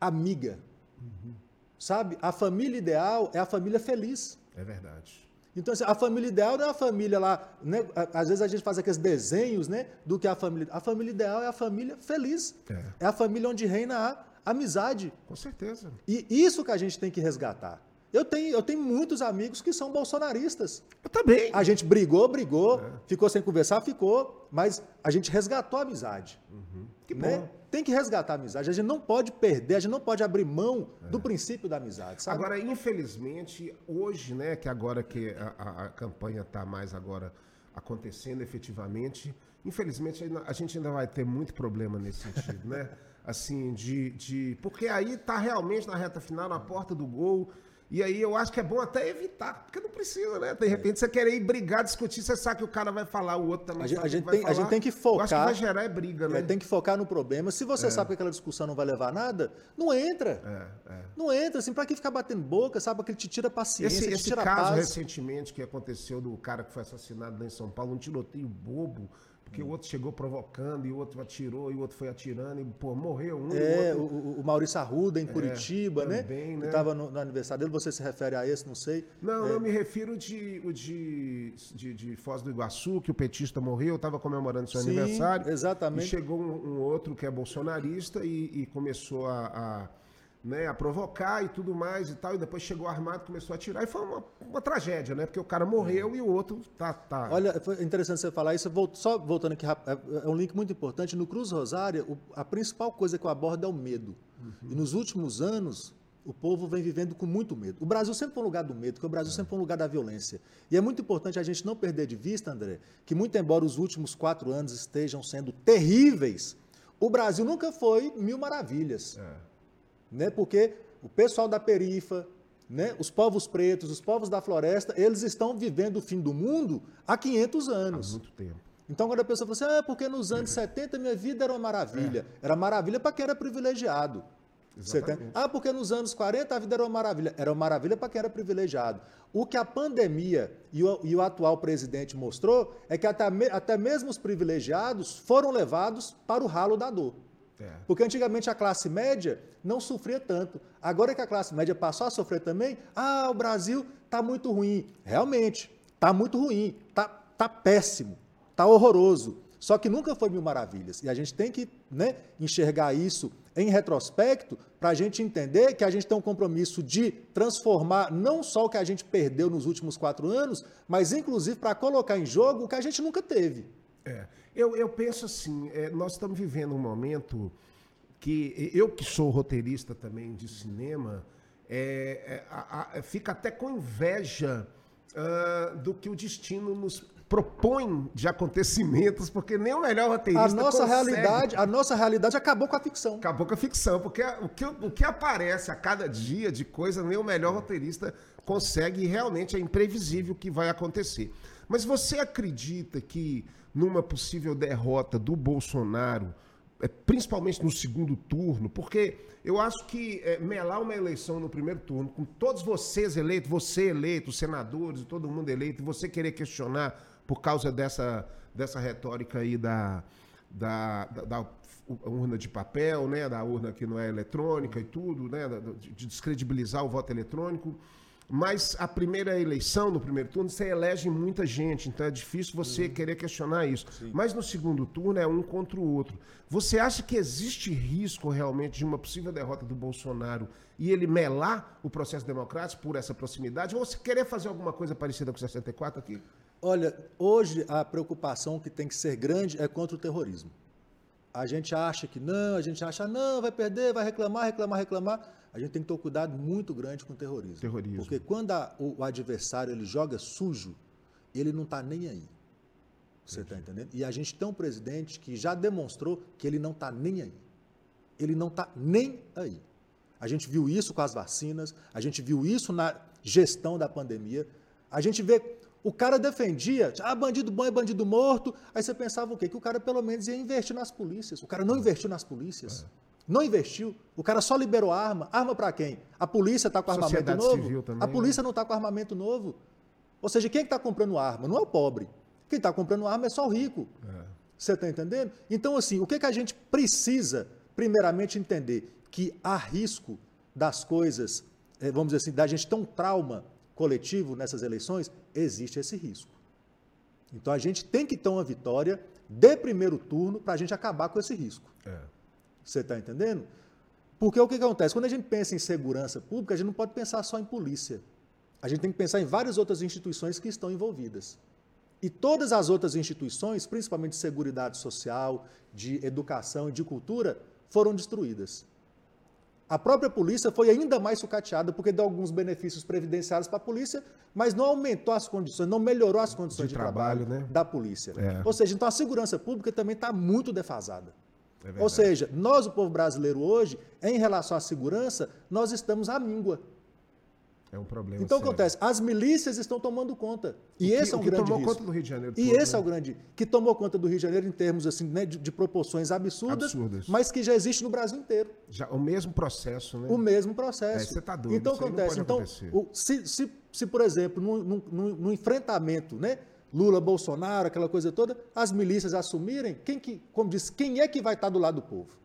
amiga. Uhum. Sabe? A família ideal é a família feliz. É verdade. Então, assim, a família ideal não é a família lá. Né? Às vezes a gente faz aqueles desenhos né, do que é a família. A família ideal é a família feliz. É, é a família onde reina a amizade. Com certeza. E isso que a gente tem que resgatar. Eu tenho, eu tenho muitos amigos que são bolsonaristas. Eu também. A gente brigou, brigou, é. ficou sem conversar, ficou, mas a gente resgatou a amizade. Uhum. Que né? bom. Tem que resgatar a amizade. A gente não pode perder, a gente não pode abrir mão é. do princípio da amizade. Sabe? Agora, infelizmente, hoje, né, que agora que a, a, a campanha está mais agora acontecendo efetivamente, infelizmente a gente ainda vai ter muito problema nesse sentido, né? Assim, de, de. Porque aí está realmente na reta final, na porta do gol. E aí eu acho que é bom até evitar, porque não precisa, né? De repente você querer ir brigar, discutir, você sabe que o cara vai falar, o outro também a gente, a gente tem, falar. A gente tem que focar. Eu acho que vai gerar é briga, né? É, tem que focar no problema. Se você é. sabe que aquela discussão não vai levar a nada, não entra. É, é. Não entra, assim, pra que ficar batendo boca, sabe? Que ele te tira paciência, esse, te esse tira caso paz. recentemente que aconteceu do cara que foi assassinado lá em São Paulo, um tiroteio bobo porque o outro chegou provocando, e o outro atirou, e o outro foi atirando, e, pô, morreu um. É, o, o, o Maurício Arruda, em é, Curitiba, né? Também, né? Estava no, no, aniversário dele, você se refere a esse, não sei? Não, é. eu me refiro de, o de, de, de Foz do Iguaçu, que o petista morreu, estava comemorando seu Sim, aniversário. Exatamente. E chegou um, um, outro que é bolsonarista e, e começou a, a né, a provocar e tudo mais e tal, e depois chegou armado, começou a atirar, e foi uma, uma tragédia, né? Porque o cara morreu é. e o outro tá, tá. Olha, foi interessante você falar isso, só voltando aqui, é, é um link muito importante, no Cruz Rosária, a principal coisa que eu abordo é o medo. Uhum. E nos últimos anos, o povo vem vivendo com muito medo. O Brasil sempre foi um lugar do medo, porque o Brasil é. sempre foi um lugar da violência. E é muito importante a gente não perder de vista, André, que muito embora os últimos quatro anos estejam sendo terríveis, o Brasil nunca foi mil maravilhas. É né? Porque o pessoal da perifa, né? os povos pretos, os povos da floresta, eles estão vivendo o fim do mundo há 500 anos. Há muito tempo. Então, quando a pessoa fala assim, ah, porque nos anos 70 minha vida era uma maravilha. É. Era maravilha para quem era privilegiado. Ah, porque nos anos 40 a vida era uma maravilha. Era uma maravilha para quem era privilegiado. O que a pandemia e o, e o atual presidente mostrou é que até, até mesmo os privilegiados foram levados para o ralo da dor. É. Porque antigamente a classe média não sofria tanto. Agora que a classe média passou a sofrer também, ah, o Brasil está muito ruim. Realmente, está muito ruim, está tá péssimo, está horroroso. Só que nunca foi mil maravilhas. E a gente tem que né, enxergar isso em retrospecto para a gente entender que a gente tem um compromisso de transformar não só o que a gente perdeu nos últimos quatro anos, mas inclusive para colocar em jogo o que a gente nunca teve. É. Eu, eu penso assim, é, nós estamos vivendo um momento que eu que sou roteirista também de cinema, é, é, a, a, fica até com inveja uh, do que o destino nos propõe de acontecimentos, porque nem o melhor roteirista a nossa consegue. realidade A nossa realidade acabou com a ficção. Acabou com a ficção, porque o que, o que aparece a cada dia de coisa, nem o melhor roteirista consegue e realmente é imprevisível o que vai acontecer. Mas você acredita que numa possível derrota do Bolsonaro, é, principalmente no segundo turno, porque eu acho que é, melar uma eleição no primeiro turno, com todos vocês eleitos, você eleito, os senadores, todo mundo eleito, e você querer questionar por causa dessa, dessa retórica aí da, da, da, da urna de papel, né, da urna que não é eletrônica e tudo, né, de descredibilizar o voto eletrônico. Mas a primeira eleição, no primeiro turno, você elege muita gente, então é difícil você uhum. querer questionar isso. Sim. Mas no segundo turno é um contra o outro. Você acha que existe risco realmente de uma possível derrota do Bolsonaro e ele melar o processo democrático por essa proximidade? Ou você querer fazer alguma coisa parecida com o 64 aqui? Olha, hoje a preocupação que tem que ser grande é contra o terrorismo. A gente acha que não, a gente acha não, vai perder, vai reclamar, reclamar, reclamar a gente tem que ter um cuidado muito grande com o terrorismo. terrorismo. Porque quando a, o, o, adversário ele joga sujo, ele não está nem aí. Você está entendendo? E a gente tem um presidente que já demonstrou que ele não está nem aí. Ele não está nem aí. A gente viu isso com as vacinas, a gente viu isso na gestão da pandemia. A gente vê. O cara defendia, ah, bandido bom é bandido morto. Aí você pensava o quê? Que o cara pelo menos ia investir nas polícias. O cara não investiu nas polícias. É. Não investiu. O cara só liberou arma. Arma para quem? A polícia está com armamento novo? Também, a né? polícia não está com armamento novo. Ou seja, quem está comprando arma? Não é o pobre. Quem está comprando arma é só o rico. É. Você está entendendo? Então, assim, o que, que a gente precisa, primeiramente, entender? Que há risco das coisas, eh, vamos dizer assim, da gente ter um trauma coletivo nessas eleições, existe esse risco. Então, a gente tem que ter uma vitória de primeiro turno para a gente acabar com esse risco. É. Você está entendendo? Porque o que, acontece? Quando a gente pensa em segurança pública, a gente não pode pensar só em polícia. A gente tem que pensar em várias outras instituições que estão envolvidas. E todas as outras instituições, principalmente de segurança social, de educação e de cultura, foram destruídas. A própria polícia foi ainda mais sucateada porque deu alguns benefícios previdenciários para a polícia, mas não aumentou as condições, não melhorou as condições de, de trabalho, trabalho né? da polícia. É. Ou seja, então a segurança pública também está muito defasada. É Ou seja, nós, o povo brasileiro, hoje, em relação à segurança, nós estamos à míngua. É um problema. Então, sério. acontece, as milícias estão tomando conta. E que, esse é um grande tomou risco. conta do Rio de Janeiro. E todo, esse né? é o grande. Que tomou conta do Rio de Janeiro em termos assim, né, de, de, proporções absurdas, absurdas, mas que já existe no Brasil inteiro. Já, o mesmo processo, né? O mesmo processo. É, você está doido. Então, acontece. Então, o, se, se, se, por exemplo, no enfrentamento, né? Lula, Bolsonaro, aquela coisa toda, as milícias assumirem, quem que, como diz, quem é que vai estar do lado do povo?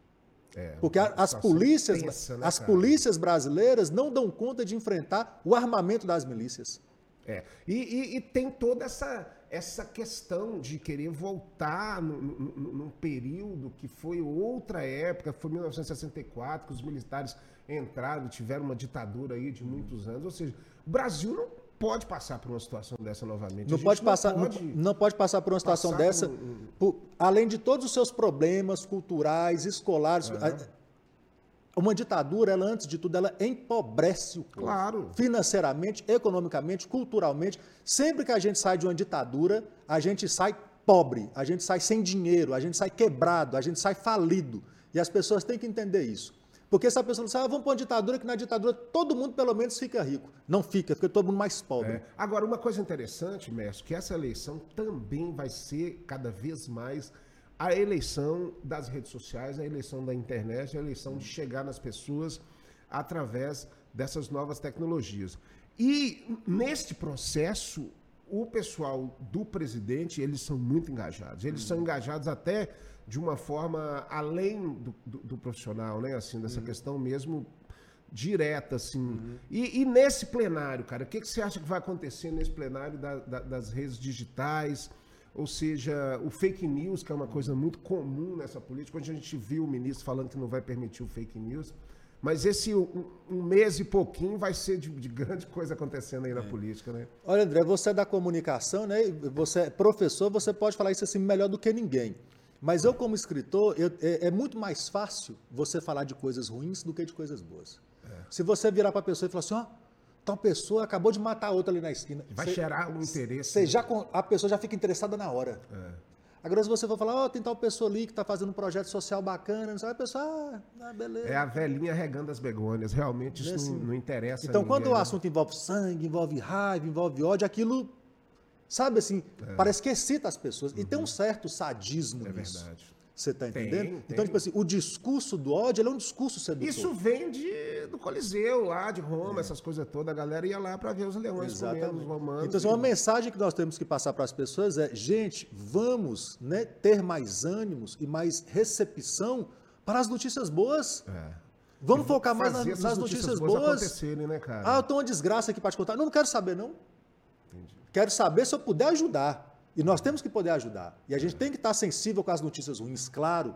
É, Porque as polícias, tensa, né, as polícias brasileiras não dão conta de enfrentar o armamento das milícias. É. E, e, e tem toda essa, essa questão de querer voltar num período que foi outra época, foi 1964, que os militares entraram, tiveram uma ditadura aí de muitos anos. Ou seja, o Brasil não pode passar por uma situação dessa novamente. Não pode passar, não pode, não, pode passar por uma situação dessa, por, além de todos os seus problemas culturais, escolares. Uhum. Uma ditadura, ela antes de tudo, ela empobrece o povo. Claro. Financeiramente, economicamente, culturalmente. Sempre que a gente sai de uma ditadura, a gente sai pobre, a gente sai sem dinheiro, a gente sai quebrado, a gente sai falido. E as pessoas têm que entender isso. Porque essa pessoa diz, ah, vamos para uma ditadura, que na ditadura todo mundo pelo menos fica rico. Não fica, fica todo mundo mais pobre. É. Agora, uma coisa interessante, mestre, que essa eleição também vai ser cada vez mais a eleição das redes sociais, a eleição da internet, a eleição de chegar nas pessoas através dessas novas tecnologias. E neste processo, o pessoal do presidente, eles são muito engajados. Eles hum. são engajados até de uma forma além do, do, do profissional, né? Assim, dessa uhum. questão mesmo direta, assim. Uhum. E, e, nesse plenário, cara, o que, que você acha que vai acontecer nesse plenário da, da, das redes digitais? Ou seja, o fake news, que é uma coisa muito comum nessa política, onde a gente viu o ministro falando que não vai permitir o fake news. Mas esse um, um mês e pouquinho vai ser de, de grande coisa acontecendo aí na é. política, né? Olha, André, você é da comunicação, né? Você é professor, você pode falar isso assim melhor do que ninguém. Mas eu, como escritor, eu, é, é, muito mais fácil você falar de coisas ruins do que de coisas boas. É. Se você virar para a pessoa e falar assim, ó, oh, tal pessoa acabou de matar outra ali na esquina. Vai cê, gerar um interesse. Né? já, a pessoa já fica interessada na hora. É. Agora, se você for falar, ó, oh, tem tal pessoa ali que está fazendo um projeto social bacana, não sabe, a pessoa, ah, ah, beleza. É a velhinha regando as begônias. Realmente isso assim, não, não, interessa. Então, quando o né? assunto envolve sangue, envolve raiva, envolve ódio, aquilo Sabe assim, é. parece que excita as pessoas. Uhum. E tem um uhum. certo sadismo é nisso. verdade. Você está entendendo? Tem, então, tipo assim, o discurso do ódio é um discurso sedutor. Isso vem de, do Coliseu, lá de Roma, é. essas coisas todas. A galera ia lá para ver os leões Exatamente. comendo os romanos. Então, assim, uma mensagem que nós temos que passar para as pessoas é: gente, vamos né, ter mais ânimos e mais recepção para as notícias boas. É. Vamos focar mais nas, nas notícias boas. acontecerem, né, cara? Ah, eu tenho uma desgraça aqui para te contar. Não, não quero saber, não. Quero saber se eu puder ajudar. E nós temos que poder ajudar. E a gente tem que estar sensível com as notícias ruins, claro.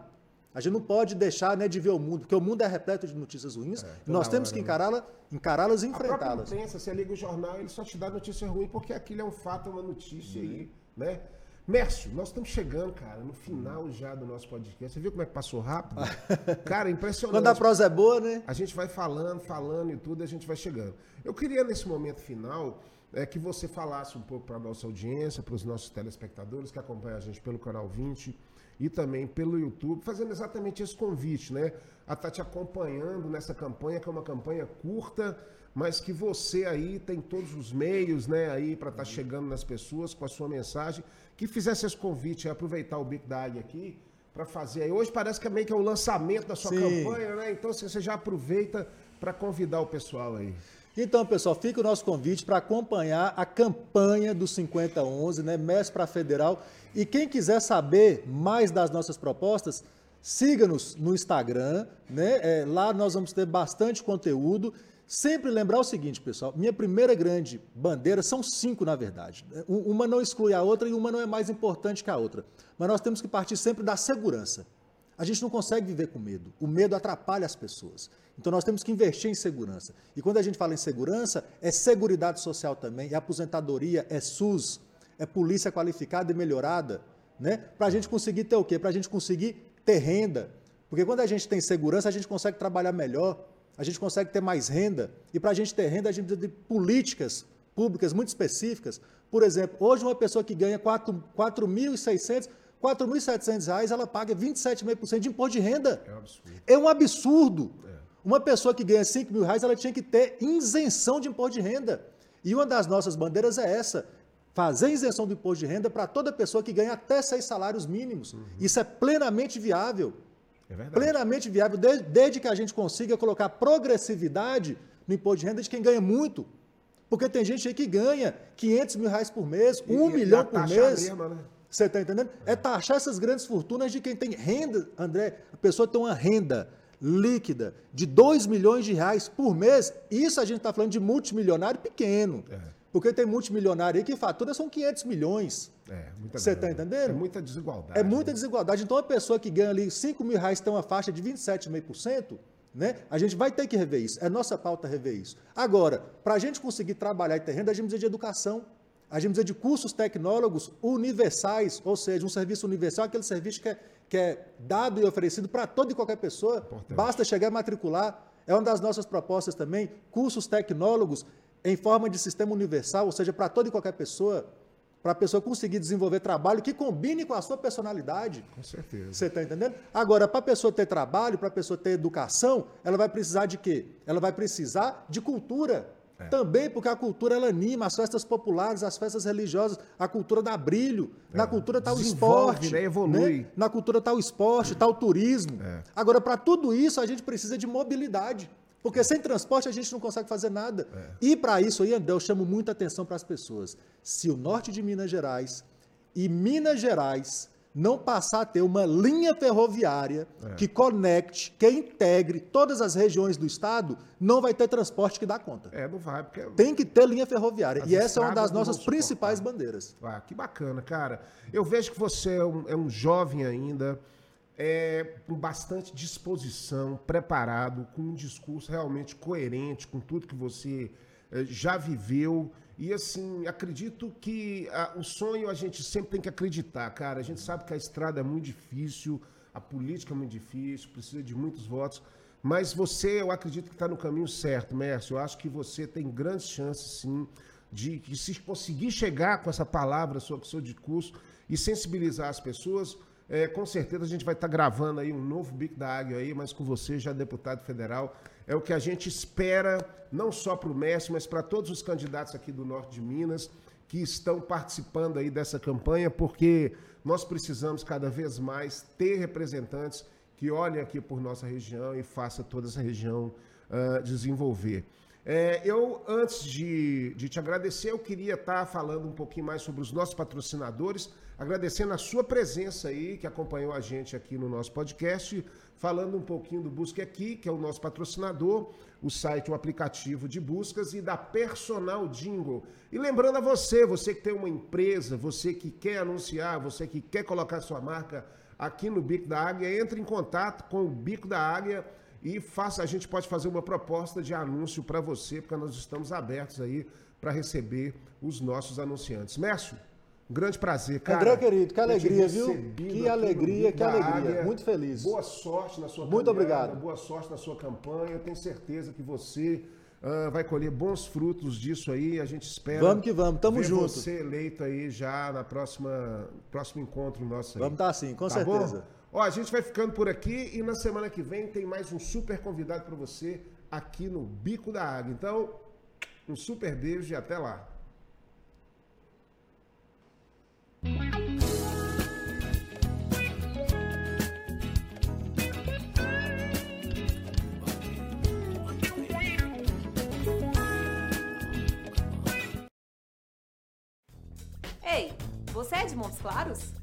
A gente não pode deixar né, de ver o mundo, porque o mundo é repleto de notícias ruins. e nós temos hora, que né? encará-la- encará-las e A própria enfrentá-las. imprensa, você liga o jornal, ele só te dá notícia ruim porque aquilo é um fato, é uma notícia aí, né? Mércio, nós estamos chegando, cara, no final já do nosso podcast. Você viu como é que passou rápido? Cara, impressionante. Quando a prosa é boa, né? A gente vai falando, falando e tudo, e a gente vai chegando. Eu queria, nesse momento final, é, que você falasse um pouco para a nossa audiência, para os nossos telespectadores que acompanham a gente pelo Canal 20 e também pelo YouTube, fazendo exatamente esse convite, né? A estar te acompanhando nessa campanha, que é uma campanha curta, mas que você aí tem todos os meios, né, aí para estar chegando nas pessoas com a sua mensagem, que fizesse esse convite, aproveitar o Bico da Águia aqui, para fazer aí. Hoje parece que é meio que é o lançamento da sua Sim. campanha, né? Então você você já aproveita para convidar o pessoal aí. Então, pessoal, fica o nosso convite para acompanhar a campanha do 5011, né? MES para Federal. E quem quiser saber mais das nossas propostas, siga-nos no Instagram, né? É, lá nós vamos ter bastante conteúdo. Sempre lembrar o seguinte, pessoal: minha primeira grande bandeira são cinco, na verdade. Um- Uma não exclui a outra e uma não é mais importante que a outra. Mas nós temos que partir sempre da segurança. A gente não consegue viver com medo. O medo atrapalha as pessoas. Então nós temos que investir em segurança. E quando a gente fala em segurança, é seguridade social também, é aposentadoria, é SUS, é polícia qualificada e melhorada, né? Para a gente conseguir ter o quê? Para a gente conseguir ter renda. Porque quando a gente tem segurança, a gente consegue trabalhar melhor, a gente consegue ter mais renda. E para a gente ter renda, a gente precisa de políticas públicas muito específicas. Por exemplo, hoje uma pessoa que ganha 4 4.600, 4.700 reais, ela paga 27,5% de imposto de renda. É um absurdo. É um absurdo. Uma pessoa que ganha 5 mil reais, ela tinha que ter isenção de imposto de renda. E uma das nossas bandeiras é essa: fazer isenção do imposto de renda para toda pessoa que ganha até seis salários mínimos. Isso é plenamente viável. É verdade. Plenamente viável, de- desde que a gente consiga colocar progressividade no imposto de renda de quem ganha muito. Porque tem gente aí que ganha 500 mil reais por mês, E- 1 e milhão por mês. mesma, né? Você está entendendo? É taxar essas grandes fortunas de quem tem renda, André. A pessoa tem uma renda líquida de 2 milhões de reais por mês. Isso a gente está falando de multimilionário pequeno. É. Porque tem multimilionário aí que fatura são 500 milhões. É, muita Você tá grana. entendendo? É muita desigualdade. É muita né? desigualdade. Então, a pessoa que ganha ali 5 mil reais tem uma faixa de 27,5%, né? A gente vai ter que rever isso. É nossa pauta rever isso. Agora, para a gente conseguir trabalhar e ter renda, a gente precisa de educação. A gente precisa de cursos tecnólogos universais, ou seja, um serviço universal, aquele serviço que é, que é dado e oferecido para toda e qualquer pessoa. Importante. Basta chegar e matricular. É uma das nossas propostas também, cursos tecnólogos em forma de sistema universal, ou seja, para toda e qualquer pessoa, para a pessoa conseguir desenvolver trabalho que combine com a sua personalidade. Com certeza. Você está entendendo? Agora, para a pessoa ter trabalho, para a pessoa ter educação, ela vai precisar de quê? Ela vai precisar de cultura. É. Também porque a cultura ela anima as festas populares, as festas religiosas, a cultura dá brilho. Na cultura está o É. Desenvolve, esporte. né? Evolui. Na cultura está o esporte, está o turismo. É. Agora, para tudo isso, a gente precisa de mobilidade. Porque sem transporte a gente não consegue fazer nada. É. E para isso aí, André, eu chamo muita atenção para as pessoas. Se o norte de Minas Gerais e Minas Gerais não passar a ter uma linha ferroviária É. que conecte, que integre todas as regiões do estado, não vai ter transporte que dá conta. É, não vai, porque. Tem que ter linha ferroviária. As e essa é uma das nossas principais bandeiras. Ah, que bacana, cara. Eu vejo que você é um, é um jovem ainda, é, com bastante disposição, preparado, com um discurso realmente coerente com tudo que você eh, já viveu. E assim, acredito que ah, o sonho a gente sempre tem que acreditar, cara. A gente sabe que a estrada é muito difícil, a política é muito difícil, precisa de muitos votos. Mas você, eu acredito que está no caminho certo, Mércio. Eu acho que você tem grandes chances, sim, de que se conseguir chegar com essa palavra sobre o seu discurso e sensibilizar as pessoas, é, com certeza a gente vai estar gravando aí um novo Bico da Águia aí, mas com você já deputado federal. É o que a gente espera, não só para o Messi, mas para todos os candidatos aqui do norte de Minas que estão participando aí dessa campanha, porque nós precisamos cada vez mais ter representantes que olhem aqui por nossa região e faça toda essa região ah, desenvolver. É, eu, antes de, de, te agradecer, eu queria estar falando um pouquinho mais sobre os nossos patrocinadores, agradecendo a sua presença aí, que acompanhou a gente aqui no nosso podcast, falando um pouquinho do Busque Aqui, que é o nosso patrocinador, o site, o aplicativo de buscas e da Personal Jingle. E lembrando a você, você que tem uma empresa, você que quer anunciar, você que quer colocar sua marca aqui no Bico da Águia, entre em contato com o Bico da Águia e faça, a gente pode fazer uma proposta de anúncio para você, porque nós estamos abertos aí para receber os nossos anunciantes. Mércio, um grande prazer, cara. André, querido, que alegria, viu? Que alegria, que alegria. Área. Muito feliz. Boa sorte na sua Muito obrigado. Boa sorte na sua campanha. Eu tenho certeza que você uh, vai colher bons frutos disso aí. A gente espera. Vamos que vamos, tamo junto. você eleito aí já na próxima próximo encontro nosso aí. Vamos estar tá sim, com tá certeza. Bom? Ó, a gente vai ficando por aqui e na semana que vem tem mais um super convidado para você aqui no Bico da Água. Então, um super beijo e até lá. Ei, você é de Montes Claros?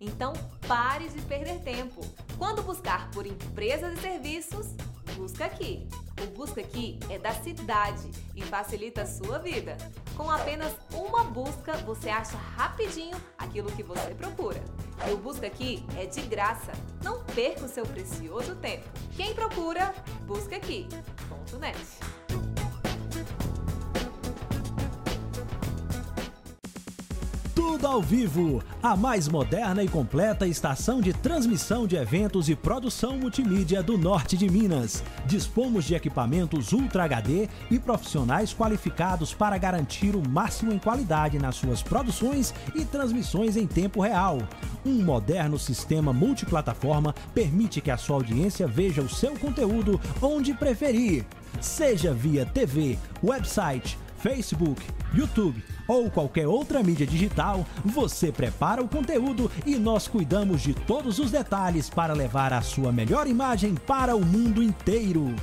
Então pare de perder tempo. Quando buscar por empresas e serviços, busca aqui. O Busca Aqui é da cidade e facilita a sua vida. Com apenas uma busca, você acha rapidinho aquilo que você procura. E o Busca Aqui é de graça. Não perca o seu precioso tempo. Quem procura, busca aqui. Ponto net. Tudo ao vivo, a mais moderna e completa estação de transmissão de eventos e produção multimídia do norte de Minas. Dispomos de equipamentos Ultra HD e profissionais qualificados para garantir o máximo em qualidade nas suas produções e transmissões em tempo real. Um moderno sistema multiplataforma permite que a sua audiência veja o seu conteúdo onde preferir, seja via TV, website, Facebook, YouTube ou qualquer outra mídia digital, você prepara o conteúdo e nós cuidamos de todos os detalhes para levar a sua melhor imagem para o mundo inteiro.